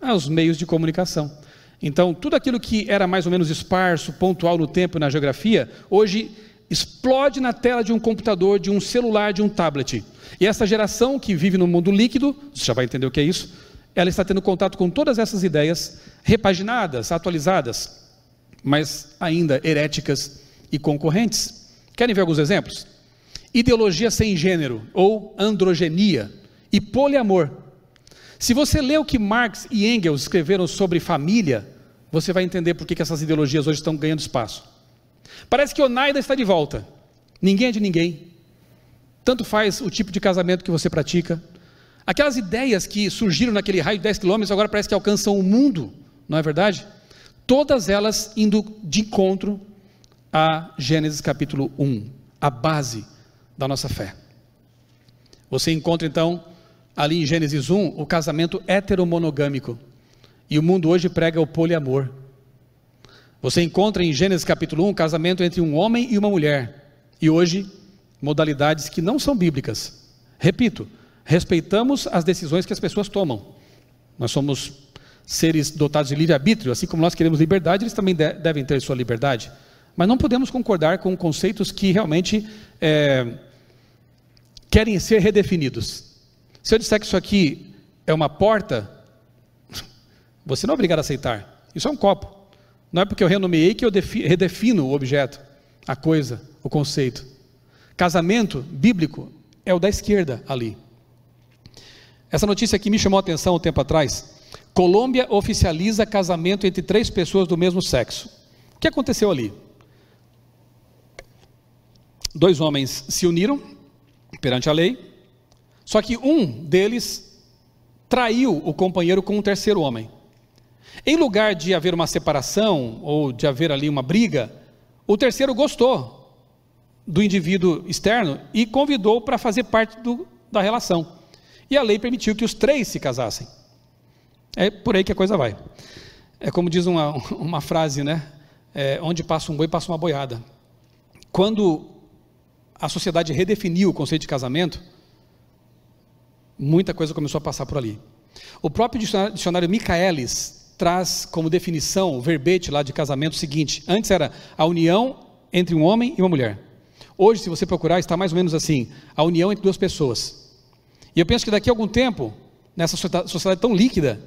Aos meios de comunicação. Então, tudo aquilo que era mais ou menos esparso, pontual no tempo e na geografia, hoje explode na tela de um computador, de um celular, de um tablet. E essa geração que vive no mundo líquido, você já vai entender o que é isso, ela está tendo contato com todas essas ideias repaginadas, atualizadas, mas ainda heréticas e concorrentes. Querem ver alguns exemplos? Ideologia sem gênero, ou androgenia, e poliamor. Se você lê o que Marx e Engels escreveram sobre família, você vai entender por que essas ideologias hoje estão ganhando espaço. Parece que Onaida está de volta. Ninguém é de ninguém. Tanto faz o tipo de casamento que você pratica. Aquelas ideias que surgiram naquele raio de 10 quilômetros agora parece que alcançam o mundo, não é verdade? Todas elas indo de encontro a Gênesis capítulo 1, a base da nossa fé. Você encontra então ali em Gênesis 1 o casamento heteromonogâmico. E o mundo hoje prega o poliamor. Você encontra em Gênesis capítulo 1 um casamento entre um homem e uma mulher. E hoje, modalidades que não são bíblicas. Repito, respeitamos as decisões que as pessoas tomam. Nós somos seres dotados de livre-arbítrio, assim como nós queremos liberdade, eles também de devem ter sua liberdade. Mas não podemos concordar com conceitos que realmente é, querem ser redefinidos. Se eu disser que isso aqui é uma porta, você não é obrigado a aceitar. Isso é um copo. Não é porque eu renomeei que eu redefino o objeto, a coisa, o conceito. Casamento bíblico é o da esquerda ali. Essa notícia aqui me chamou a atenção um tempo atrás. Colômbia oficializa casamento entre três pessoas do mesmo sexo. O que aconteceu ali? Dois homens se uniram perante a lei, só que um deles traiu o companheiro com um terceiro homem. Em lugar de haver uma separação ou de haver ali uma briga, o terceiro gostou do indivíduo externo e convidou para fazer parte do, da relação. E a lei permitiu que os três se casassem. É por aí que a coisa vai. É como diz uma, uma frase, né? É, onde passa um boi, passa uma boiada. Quando a sociedade redefiniu o conceito de casamento, muita coisa começou a passar por ali. O próprio dicionário, dicionário Michaelis traz como definição, o verbete lá de casamento o seguinte: antes era a união entre um homem e uma mulher. Hoje, se você procurar, está mais ou menos assim: a união entre duas pessoas. E eu penso que daqui a algum tempo, nessa sociedade tão líquida,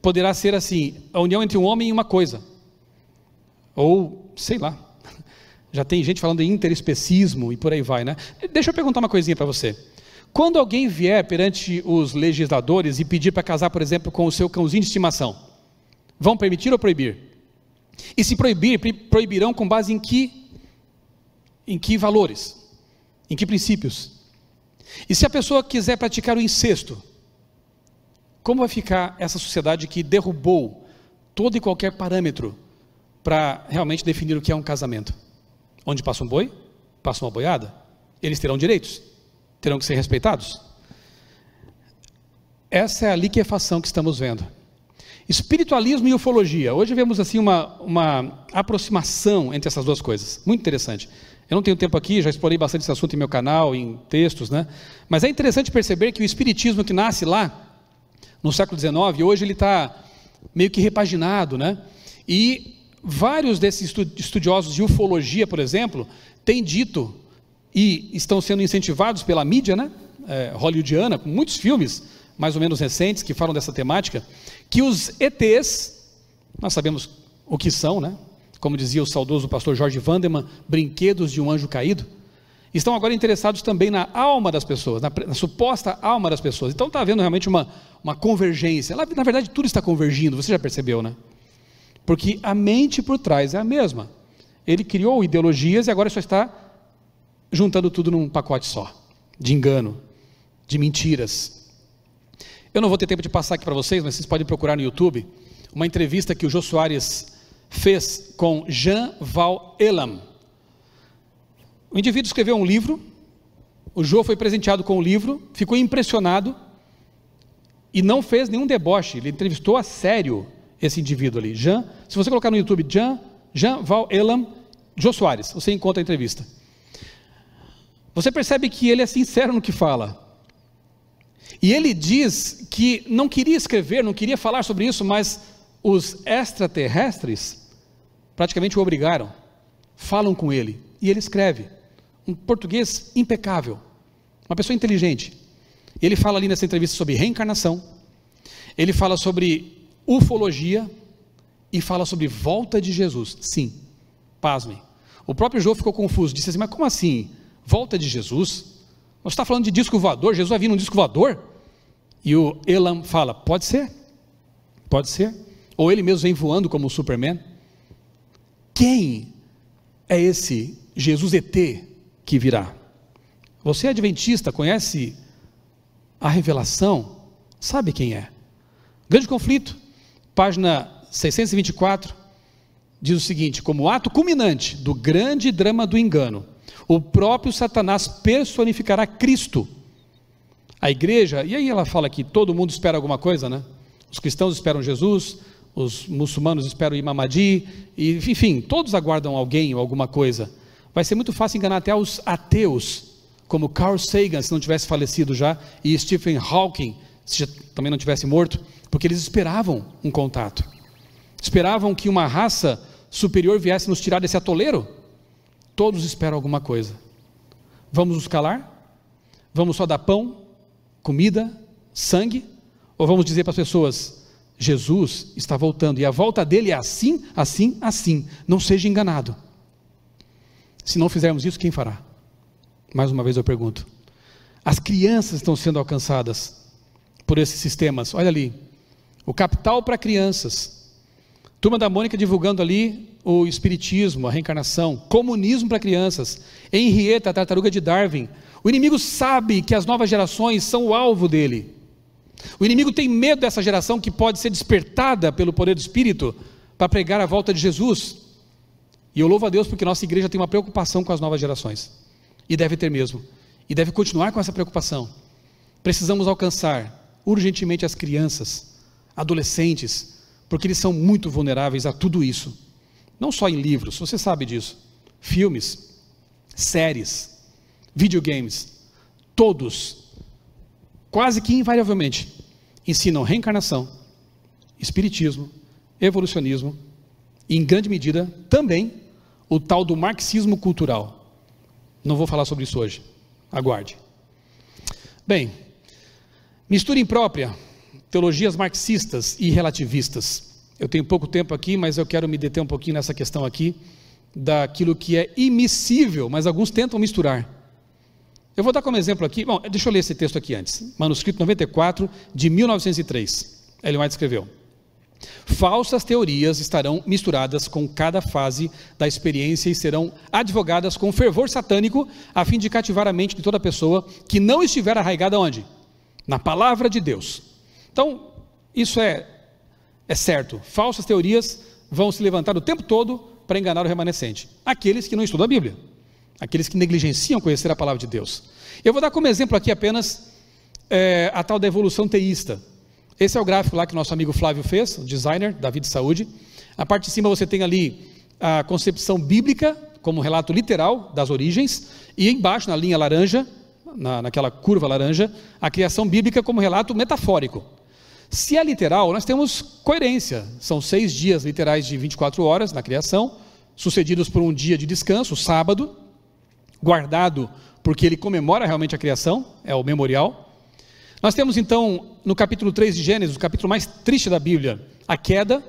poderá ser assim: a união entre um homem e uma coisa. Ou, sei lá, já tem gente falando em interespecismo e por aí vai, né? Deixa eu perguntar uma coisinha para você. Quando alguém vier perante os legisladores e pedir para casar, por exemplo, com o seu cãozinho de estimação, vão permitir ou proibir? E se proibir, proibirão com base em que, em que valores? Em que princípios? E se a pessoa quiser praticar o incesto, como vai ficar essa sociedade que derrubou todo e qualquer parâmetro para realmente definir o que é um casamento? Onde passa um boi, passa uma boiada, eles terão direitos, terão que ser respeitados. Essa é a liquefação que estamos vendo. Espiritualismo e ufologia. Hoje vemos assim uma, uma aproximação entre essas duas coisas. Muito interessante. Eu não tenho tempo aqui, já explorei bastante esse assunto em meu canal, em textos, né? Mas é interessante perceber que o espiritismo que nasce lá, no século XIX, hoje ele está meio que repaginado, né? E vários desses estudiosos de ufologia, por exemplo, têm dito e estão sendo incentivados pela mídia, né? É, hollywoodiana, com muitos filmes mais ou menos recentes que falam dessa temática, que os ETs, nós sabemos o que são, né? como dizia o saudoso pastor Jorge Vandeman, brinquedos de um anjo caído, estão agora interessados também na alma das pessoas, na, na suposta alma das pessoas. Então está havendo realmente uma, uma convergência. Na verdade, tudo está convergindo, você já percebeu, né? Porque a mente por trás é a mesma. Ele criou ideologias e agora só está juntando tudo num pacote só de engano, de mentiras. Eu não vou ter tempo de passar aqui para vocês, mas vocês podem procurar no YouTube uma entrevista que o Jô Soares fez com Jean Val Elam. O indivíduo escreveu um livro, o Jô foi presenteado com o livro, ficou impressionado e não fez nenhum deboche, ele entrevistou a sério esse indivíduo ali. Jean, se você colocar no YouTube Jean, Jean Val Elam, Jô Soares, você encontra a entrevista. você percebe que ele é sincero no que fala. E ele diz que não queria escrever, não queria falar sobre isso, mas os extraterrestres praticamente o obrigaram. Falam com ele e ele escreve. Um português impecável, uma pessoa inteligente. Ele fala ali nessa entrevista sobre reencarnação, ele fala sobre ufologia e fala sobre volta de Jesus. Sim, pasmem. O próprio João ficou confuso, disse assim: Mas como assim? Volta de Jesus? Você está falando de disco voador? Jesus vai vir num disco voador? E o Elam fala: Pode ser, pode ser. Ou ele mesmo vem voando como o Superman. Quem é esse Jesus ET que virá? Você é adventista, conhece a revelação? Sabe quem é? Grande conflito, página 624, diz o seguinte: como ato culminante do grande drama do engano, o próprio Satanás personificará Cristo. A igreja, e aí ela fala que todo mundo espera alguma coisa, né? Os cristãos esperam Jesus, os muçulmanos esperam Imam Mahdi, e, enfim, todos aguardam alguém ou alguma coisa. Vai ser muito fácil enganar até os ateus, como Carl Sagan, se não tivesse falecido já, e Stephen Hawking, se já, também não tivesse morto, porque eles esperavam um contato. Esperavam que uma raça superior viesse nos tirar desse atoleiro. Todos esperam alguma coisa. Vamos nos calar? Vamos só dar pão, comida, sangue? Ou vamos dizer para as pessoas: Jesus está voltando e a volta dele é assim, assim, assim. Não seja enganado. Se não fizermos isso, quem fará? Mais uma vez eu pergunto. As crianças estão sendo alcançadas por esses sistemas. Olha ali. O capital para crianças. Turma da Mônica divulgando ali o espiritismo, a reencarnação, comunismo para crianças. Henrietta, a tartaruga de Darwin. O inimigo sabe que as novas gerações são o alvo dele. O inimigo tem medo dessa geração que pode ser despertada pelo poder do Espírito para pregar a volta de Jesus. E eu louvo a Deus porque nossa igreja tem uma preocupação com as novas gerações. E deve ter mesmo. E deve continuar com essa preocupação. Precisamos alcançar urgentemente as crianças, adolescentes, porque eles são muito vulneráveis a tudo isso. Não só em livros, você sabe disso. Filmes, séries, videogames, todos quase que invariavelmente, ensinam reencarnação, espiritismo, evolucionismo e, em grande medida, também o tal do marxismo cultural. Não vou falar sobre isso hoje. Aguarde. Bem, mistura imprópria, teologias marxistas e relativistas. Eu tenho pouco tempo aqui, mas eu quero me deter um pouquinho nessa questão aqui daquilo que é imissível, mas alguns tentam misturar. Eu vou dar como exemplo aqui, bom, deixa eu ler esse texto aqui antes. Manuscrito 94, de 1903. Ellen White escreveu: Falsas teorias estarão misturadas com cada fase da experiência e serão advogadas com fervor satânico, a fim de cativar a mente de toda pessoa que não estiver arraigada onde? Na palavra de Deus. Então, isso é, é certo. Falsas teorias vão se levantar o tempo todo para enganar o remanescente. Aqueles que não estudam a Bíblia aqueles que negligenciam conhecer a palavra de Deus. Eu vou dar como exemplo aqui apenas é, a tal da evolução teísta. Esse é o gráfico lá que nosso amigo Flávio fez, o designer da Vida e Saúde. A parte de cima você tem ali a concepção bíblica, como relato literal das origens, e embaixo, na linha laranja, na, naquela curva laranja, a criação bíblica como relato metafórico. Se é literal, nós temos coerência. São seis dias literais de 24 horas na criação, sucedidos por um dia de descanso, sábado, guardado porque ele comemora realmente a criação, é o memorial. Nós temos então, no capítulo 3 de Gênesis, o capítulo mais triste da Bíblia, a queda,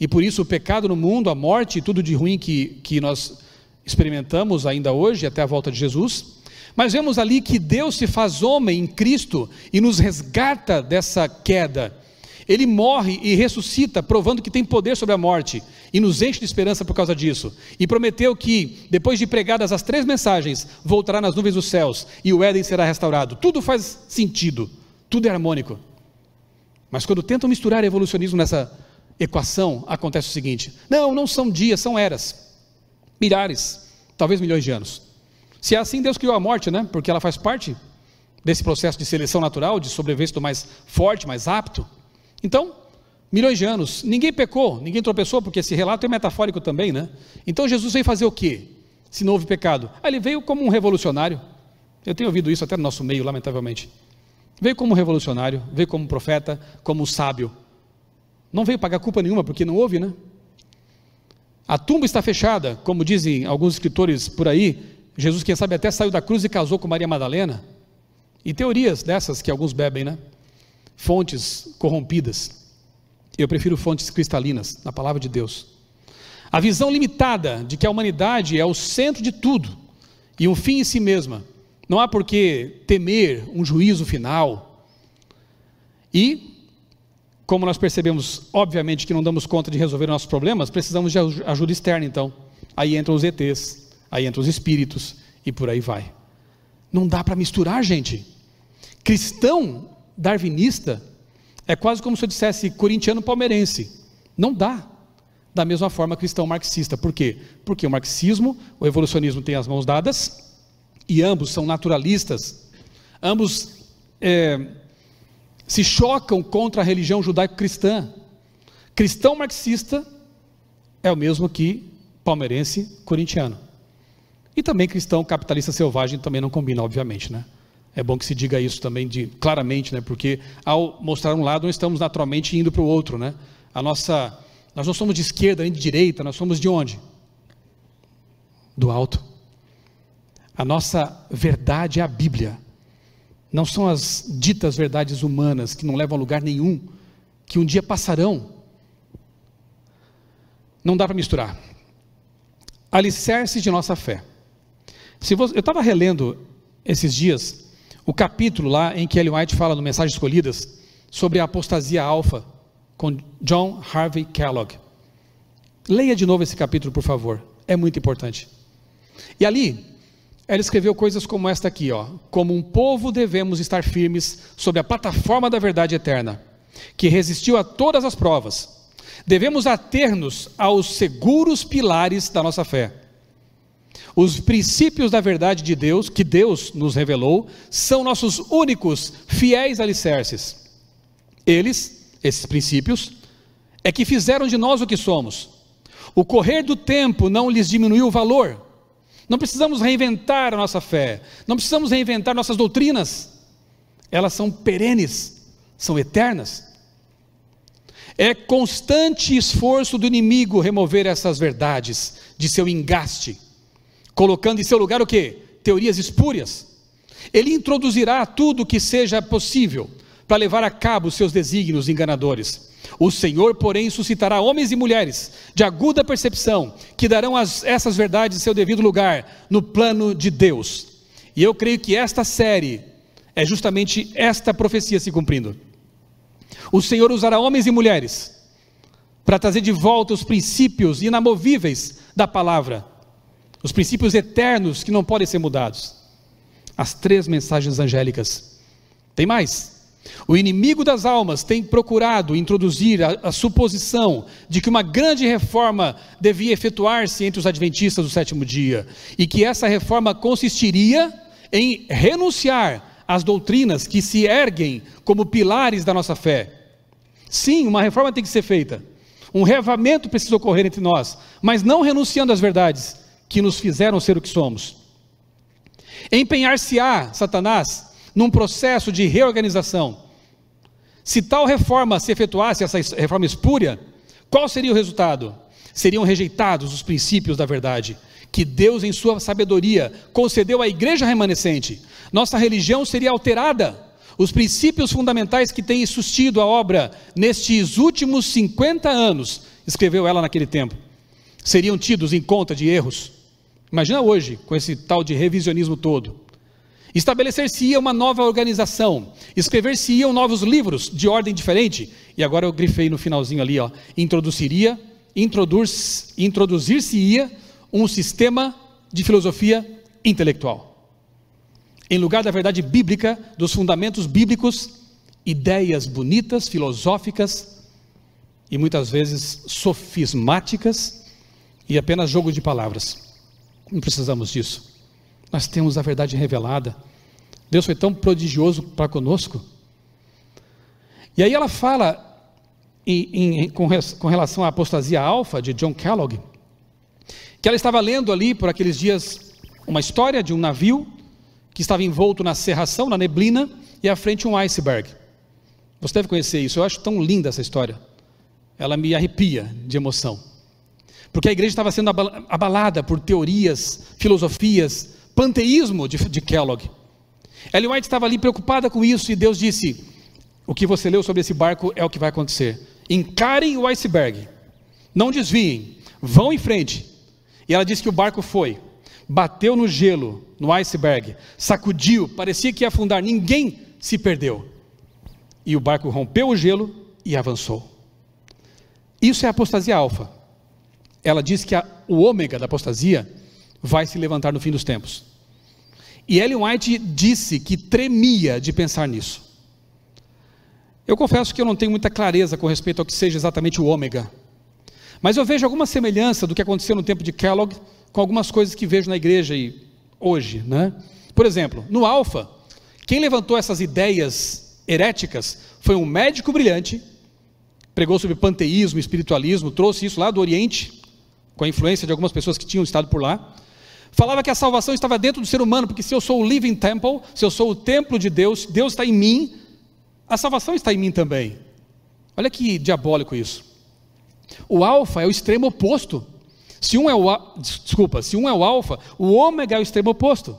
e por isso o pecado no mundo, a morte e tudo de ruim que, que nós experimentamos ainda hoje, até a volta de Jesus. Mas vemos ali que Deus se faz homem em Cristo e nos resgata dessa queda ele morre e ressuscita, provando que tem poder sobre a morte, e nos enche de esperança por causa disso. E prometeu que, depois de pregadas as três mensagens, voltará nas nuvens dos céus e o Éden será restaurado. Tudo faz sentido, tudo é harmônico. Mas quando tentam misturar evolucionismo nessa equação, acontece o seguinte: não, não são dias, são eras, milhares, talvez milhões de anos. Se é assim, Deus criou a morte, né? Porque ela faz parte desse processo de seleção natural, de sobrevivência do mais forte, mais apto. Então, milhões de anos, ninguém pecou, ninguém tropeçou, porque esse relato é metafórico também, né? Então Jesus veio fazer o quê? Se não houve pecado. Ah, ele veio como um revolucionário, Eu tenho ouvido isso até no nosso meio, lamentavelmente. Veio como revolucionário, veio como profeta, como sábio. Não veio pagar culpa nenhuma, porque não houve, né? A tumba está fechada, como dizem alguns escritores por aí. Jesus, quem sabe, até saiu da cruz e casou com Maria Madalena. E teorias dessas que alguns bebem, né? Fontes corrompidas. Eu prefiro fontes cristalinas, na palavra de Deus. A visão limitada de que a humanidade é o centro de tudo e um fim em si mesma. Não há por que temer um juízo final. E como nós percebemos, obviamente, que não damos conta de resolver nossos problemas, precisamos de ajuda externa, então. Aí entram os ETs, aí entram os espíritos e por aí vai. Não dá para misturar, gente. Cristão darwinista é quase como se eu dissesse corintiano palmeirense. Não dá. Da mesma forma, cristão marxista. Por quê? Porque o marxismo, o evolucionismo têm as mãos dadas e ambos são naturalistas. Ambos é, se chocam contra a religião judaico-cristã. Cristão marxista é o mesmo que palmeirense corintiano. E também cristão capitalista selvagem também não combina, obviamente, né? É bom que se diga isso também de, claramente, né? Porque ao mostrar um lado, nós estamos naturalmente indo para o outro, né? A nossa, nós não somos de esquerda nem de direita, nós somos de onde? Do alto. A nossa verdade é a Bíblia. Não são as ditas verdades humanas que não levam a lugar nenhum, que um dia passarão. Não dá para misturar. Alicerce de nossa fé. Se você, eu estava relendo esses dias o capítulo lá em que Ellen White fala no Mensagens Escolhidas sobre a apostasia alfa com John Harvey Kellogg. Leia de novo esse capítulo, por favor. É muito importante. E ali, ela escreveu coisas como esta aqui, ó. Como um povo devemos estar firmes sobre a plataforma da verdade eterna, que resistiu a todas as provas. Devemos ater-nos aos seguros pilares da nossa fé. Os princípios da verdade de Deus, que Deus nos revelou, são nossos únicos fiéis alicerces. Eles, esses princípios, é que fizeram de nós o que somos. O correr do tempo não lhes diminuiu o valor não precisamos reinventar a nossa fé, não precisamos reinventar nossas doutrinas, elas são perenes, são eternas. É constante esforço do inimigo remover essas verdades de seu engaste, colocando em seu lugar o que? Teorias espúrias. Ele introduzirá tudo o que seja possível para levar a cabo seus desígnios enganadores. O Senhor, porém, suscitará homens e mulheres de aguda percepção, que darão as, essas verdades seu devido lugar no plano de Deus. E eu creio que esta série é justamente esta profecia se cumprindo. O Senhor usará homens e mulheres para trazer de volta os princípios inamovíveis da palavra, os princípios eternos que não podem ser mudados. As três mensagens angélicas. Tem mais? O inimigo das almas tem procurado introduzir a, a, suposição de que uma grande reforma devia efetuar-se entre os adventistas do sétimo dia e que essa reforma consistiria em renunciar às doutrinas que se erguem como pilares da nossa fé. Sim, uma reforma tem que ser feita. Um reavamento precisa ocorrer entre nós, mas não renunciando às verdades que nos fizeram ser o que somos. Empenhar-se-á, Satanás, num processo de reorganização. Se tal reforma se efetuasse, essa reforma espúria, qual seria o resultado? Seriam rejeitados os princípios da verdade, que Deus, em sua sabedoria, concedeu à igreja remanescente. Nossa religião seria alterada. Os princípios fundamentais que têm sustido a obra nestes últimos 50 anos, escreveu ela naquele tempo, seriam tidos em conta de erros. Imagina hoje, com esse tal de revisionismo todo. Estabelecer-se-ia uma nova organização, escrever-se-iam novos livros de ordem diferente, e agora eu grifei no finalzinho ali, ó, introduziria, introduzir-se-ia um sistema de filosofia intelectual. Em lugar da verdade bíblica, dos fundamentos bíblicos, ideias bonitas, filosóficas e muitas vezes sofismáticas e apenas jogo de palavras. Não precisamos disso. Nós temos a verdade revelada. Deus foi tão prodigioso para conosco. E aí ela fala em, em, com, com, relação à apostasia alfa de John Kellogg, que ela estava lendo ali por aqueles dias uma história de um navio que estava envolto na serração, na neblina, e à frente um iceberg. Você deve conhecer isso, eu acho tão linda essa história. Ela me arrepia de emoção. Porque a igreja estava sendo abalada por teorias, filosofias, panteísmo de, de Kellogg. Ellen White estava ali preocupada com isso e Deus disse: O que você leu sobre esse barco é o que vai acontecer. Encarem o iceberg, não desviem, vão em frente. E ela disse que o barco foi bateu no gelo, no iceberg, sacudiu, parecia que ia afundar, ninguém se perdeu. E o barco rompeu o gelo e avançou. Isso é apostasia alfa. Ela diz que a, o ômega da apostasia vai se levantar no fim dos tempos. E Ellen White disse que tremia de pensar nisso. Eu confesso que eu não tenho muita clareza com respeito ao que seja exatamente o ômega. Mas eu vejo alguma semelhança do que aconteceu no tempo de Kellogg com algumas coisas que vejo na igreja hoje, né? Por exemplo, no Alfa, quem levantou essas ideias heréticas foi um médico brilhante, pregou sobre panteísmo, espiritualismo, trouxe isso lá do Oriente, com a influência de algumas pessoas que tinham estado por lá. Falava que a salvação estava dentro do ser humano, porque se eu sou o living temple, se eu sou o templo de Deus, Deus está em mim, a salvação está em mim também. Olha que diabólico isso. O alfa é o extremo oposto. Se um é o desculpa, se um é o alfa, o ômega é o extremo oposto.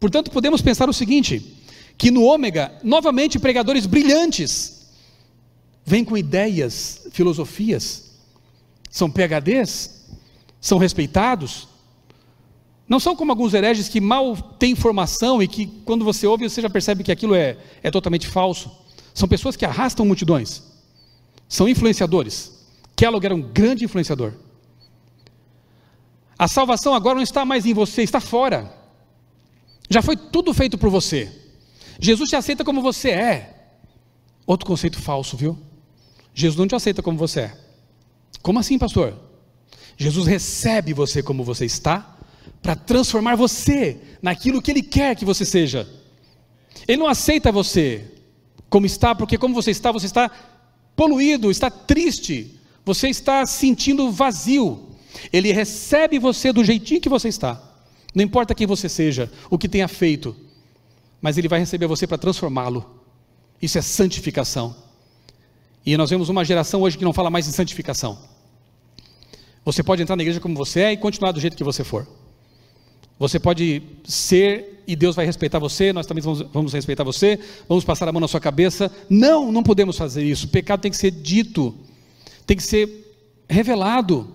Portanto, podemos pensar o seguinte: que no ômega, novamente pregadores brilhantes vêm com ideias, filosofias, são PhDs, são respeitados, não são como alguns hereges que mal têm formação e que, quando você ouve, você já percebe que aquilo é, é totalmente falso. São pessoas que arrastam multidões, são influenciadores. Kellogg era um grande influenciador. A salvação agora não está mais em você, está fora. Já foi tudo feito por você. Jesus te aceita como você é. Outro conceito falso, viu? Jesus não te aceita como você é. Como assim, pastor? Jesus recebe você como você está para transformar você naquilo que ele quer que você seja. Ele não aceita você como está, porque como você está, você está poluído, está triste, você está sentindo vazio. Ele recebe você do jeitinho que você está. Não importa quem você seja, o que tenha feito, mas ele vai receber você para transformá-lo. Isso é santificação. E nós vemos uma geração hoje que não fala mais em santificação. Você pode entrar na igreja como você é e continuar do jeito que você for. Você pode ser e Deus vai respeitar você, nós também vamos, vamos, respeitar você, vamos passar a mão na sua cabeça. Não, não podemos fazer isso. O pecado tem que ser dito, tem que ser revelado.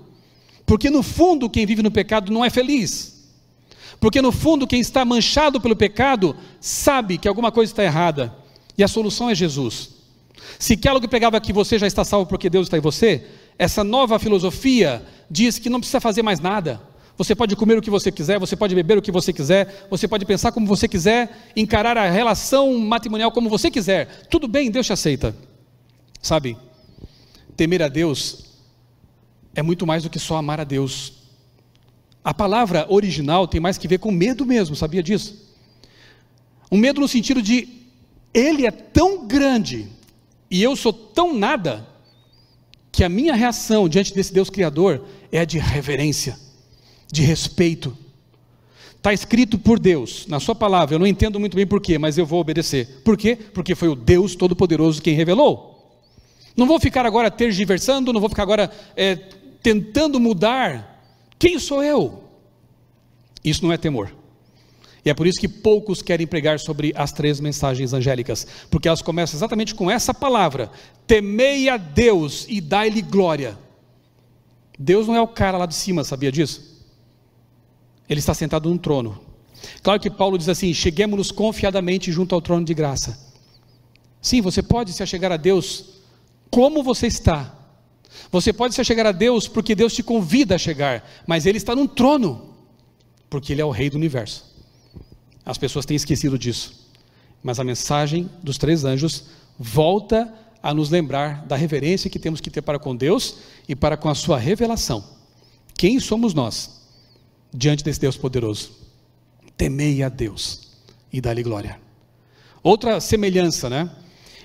Porque no fundo, quem vive no pecado não é feliz. Porque no fundo, quem está manchado pelo pecado sabe que alguma coisa está errada. E a solução é Jesus. Se Kellogg pregava que você já está salvo porque Deus está em você, essa nova filosofia diz que não precisa fazer mais nada. Você pode comer o que você quiser, você pode beber o que você quiser, você pode pensar como você quiser, encarar a relação matrimonial como você quiser. Tudo bem, Deus te aceita. Sabe? Temer a Deus é muito mais do que só amar a Deus. A palavra original tem mais que ver com medo mesmo, sabia disso? Um medo no sentido de ele é tão grande e eu sou tão nada que a minha reação diante desse Deus criador é de reverência, de respeito. Está escrito por Deus, na sua palavra, eu não entendo muito bem porquê, mas eu vou obedecer. Por quê? Porque foi o Deus Todo-Poderoso quem revelou. Não vou ficar agora tergiversando, não vou ficar agora é, tentando mudar. Quem sou eu? Isso não é temor. E é por isso que poucos querem pregar sobre as três mensagens angélicas, porque elas começam exatamente com essa palavra: temei a Deus e dai-lhe glória. Deus não é o cara lá de cima, sabia disso? Ele está sentado num trono. Claro que Paulo diz assim: cheguemos-nos confiadamente junto ao trono de graça. Sim, você pode se achegar a Deus como você está, você pode se chegar a Deus porque Deus te convida a chegar, mas Ele está num trono, porque Ele é o Rei do universo. As pessoas têm esquecido disso, mas a mensagem dos três anjos volta a nos lembrar da reverência que temos que ter para com Deus e para com a Sua revelação. Quem somos nós diante desse Deus poderoso? Temei a Deus e dá-lhe glória. Outra semelhança, né?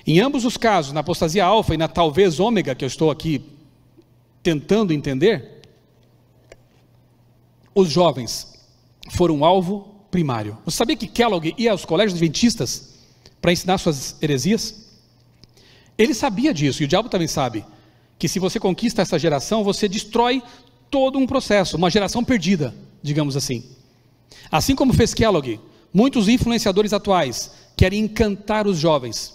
Em ambos os casos, na apostasia alfa e na talvez ômega, que eu estou aqui tentando entender, os jovens foram alvo primário. Você sabia que Kellogg ia aos colégios adventistas para ensinar suas heresias? Ele sabia disso, e o diabo também sabe, que se você conquista essa geração, você destrói todo um processo, uma geração perdida, digamos assim. Assim como fez Kellogg, muitos influenciadores atuais querem encantar os jovens.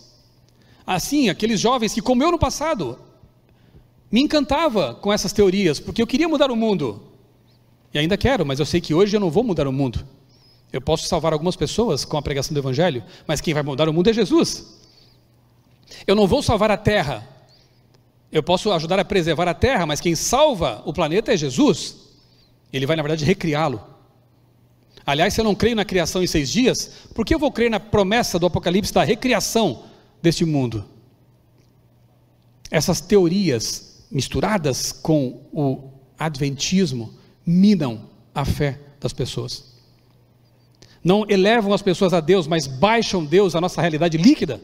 Assim, aqueles jovens que, como eu no passado, me encantava com essas teorias, porque eu queria mudar o mundo. E ainda quero, mas eu sei que hoje eu não vou mudar o mundo. Eu posso salvar algumas pessoas com a pregação do Evangelho, mas quem vai mudar o mundo é Jesus. Eu não vou salvar a terra. Eu posso ajudar a preservar a terra, mas quem salva o planeta é Jesus. Ele vai, na verdade, recriá-lo. Aliás, se eu não creio na criação em seis dias, por que eu vou crer na promessa do Apocalipse da recriação deste mundo? Essas teorias misturadas com o adventismo minam a fé das pessoas não elevam as pessoas a Deus, mas baixam Deus à nossa realidade líquida,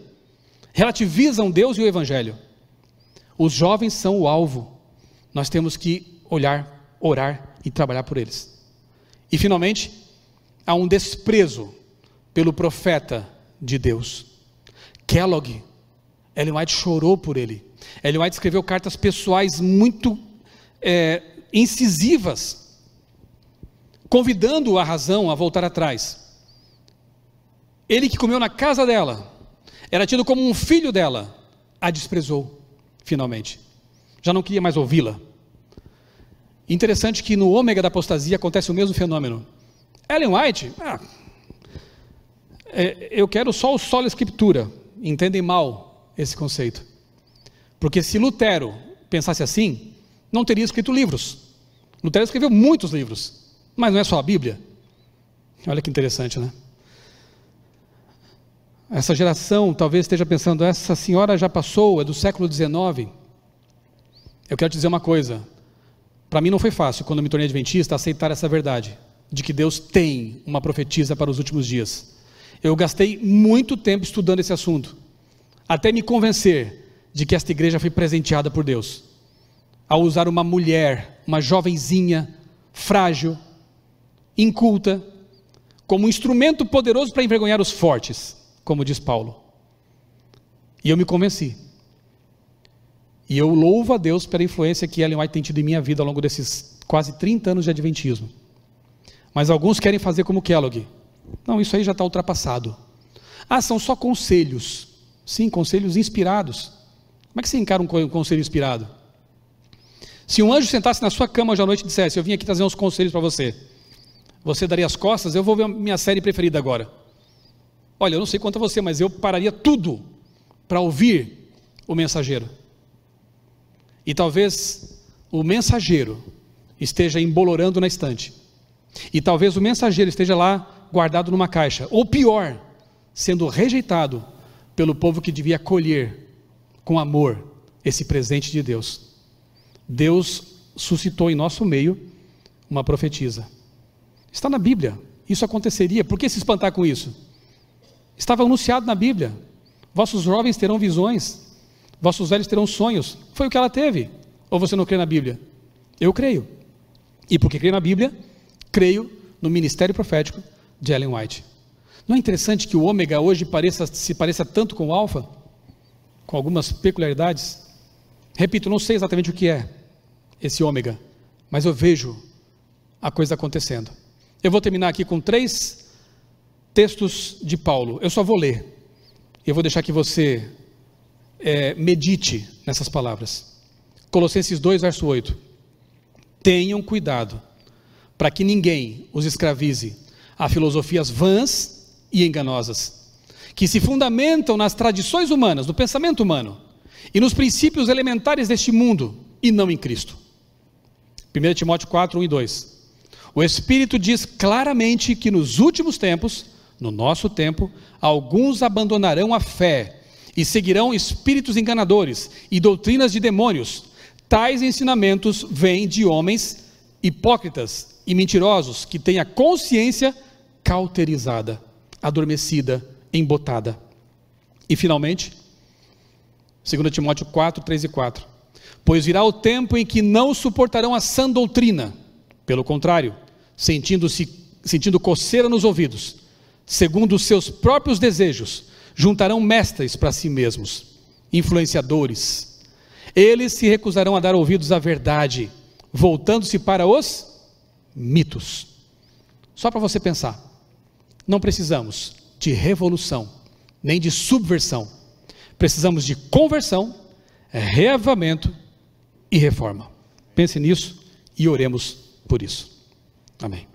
relativizam Deus e o Evangelho. Os jovens são o alvo, nós temos que olhar, orar e trabalhar por eles. E finalmente, há um desprezo pelo profeta de Deus. Kellogg, Ellen White chorou por ele. Ellen White escreveu cartas pessoais muito é, incisivas, convidando-o a razão a voltar atrás. Ele que comeu na casa dela, era tido como um filho dela, a desprezou, finalmente. Já não queria mais ouvi-la. Interessante que no ômega da apostasia acontece o mesmo fenômeno. Ellen White, ah, é, eu quero só o solo escritura. Entendem mal esse conceito. Porque se Lutero pensasse assim, não teria escrito livros. Lutero escreveu muitos livros, mas não é só a Bíblia. Olha que interessante, né? Essa geração talvez esteja pensando, essa senhora já passou, é do século XIX. Eu quero te dizer uma coisa. Para mim não foi fácil, quando eu me tornei adventista, aceitar essa verdade, de que Deus tem uma profetisa para os últimos dias. Eu gastei muito tempo estudando esse assunto, até me convencer de que esta igreja foi presenteada por Deus, ao usar uma mulher, uma jovenzinha, frágil, inculta, como um instrumento poderoso para envergonhar os fortes como diz Paulo. E eu me convenci. E eu louvo a Deus pela influência que Ellen White tem tido em minha vida ao longo desses quase 30 anos de adventismo. Mas alguns querem fazer como Kellogg. Não, isso aí já está ultrapassado. Ah, são só conselhos. Sim, conselhos inspirados. Como é que você encara um conselho inspirado? Se um anjo sentasse na sua cama hoje à noite e dissesse: Eu vim aqui trazer uns conselhos para você, você daria as costas? Eu vou ver a minha série preferida agora. Olha, eu não sei quanto a você, mas eu pararia tudo para ouvir o mensageiro. E talvez o mensageiro esteja embolorando na estante. E talvez o mensageiro esteja lá guardado numa caixa. Ou pior, sendo rejeitado pelo povo que devia acolher com amor esse presente de Deus. Deus suscitou em nosso meio uma profetisa. Está na Bíblia. Isso aconteceria. Por que se espantar com isso? Estava anunciado na Bíblia. Vossos jovens terão visões, vossos velhos terão sonhos. Foi o que ela teve. Ou você não crê na Bíblia? Eu creio. E porque creio na Bíblia, creio no ministério profético de Ellen White. Não é interessante que o ômega hoje pareça, se pareça tanto com o alfa? Com algumas peculiaridades? Repito, não sei exatamente o que é esse ômega, mas eu vejo a coisa acontecendo. Eu vou terminar aqui com três textos de Paulo. Eu só vou ler. E eu vou deixar que você é, medite nessas palavras. Colossenses 2, verso 8. Tenham cuidado para que ninguém os escravize a filosofias vãs e enganosas, que se fundamentam nas tradições humanas, no pensamento humano e nos princípios elementares deste mundo e não em Cristo. 1 Timóteo 4, 1 e 2. O Espírito diz claramente que nos últimos tempos no nosso tempo, alguns abandonarão a fé e seguirão espíritos enganadores e doutrinas de demônios. Tais ensinamentos vêm de homens hipócritas e mentirosos que têm a consciência cauterizada, adormecida, embotada. E finalmente, 2 Timóteo 4, 3 e 4. Pois virá o tempo em que não suportarão a sã doutrina, pelo contrário, sentindo-se sentindo coceira nos ouvidos, segundo os seus próprios desejos, juntarão mestres para si mesmos, influenciadores. Eles se recusarão a dar ouvidos à verdade, voltando-se para os mitos. Só para você pensar, não precisamos de revolução, nem de subversão. Precisamos de conversão, reavamento e reforma. Pense nisso e oremos por isso. Amém.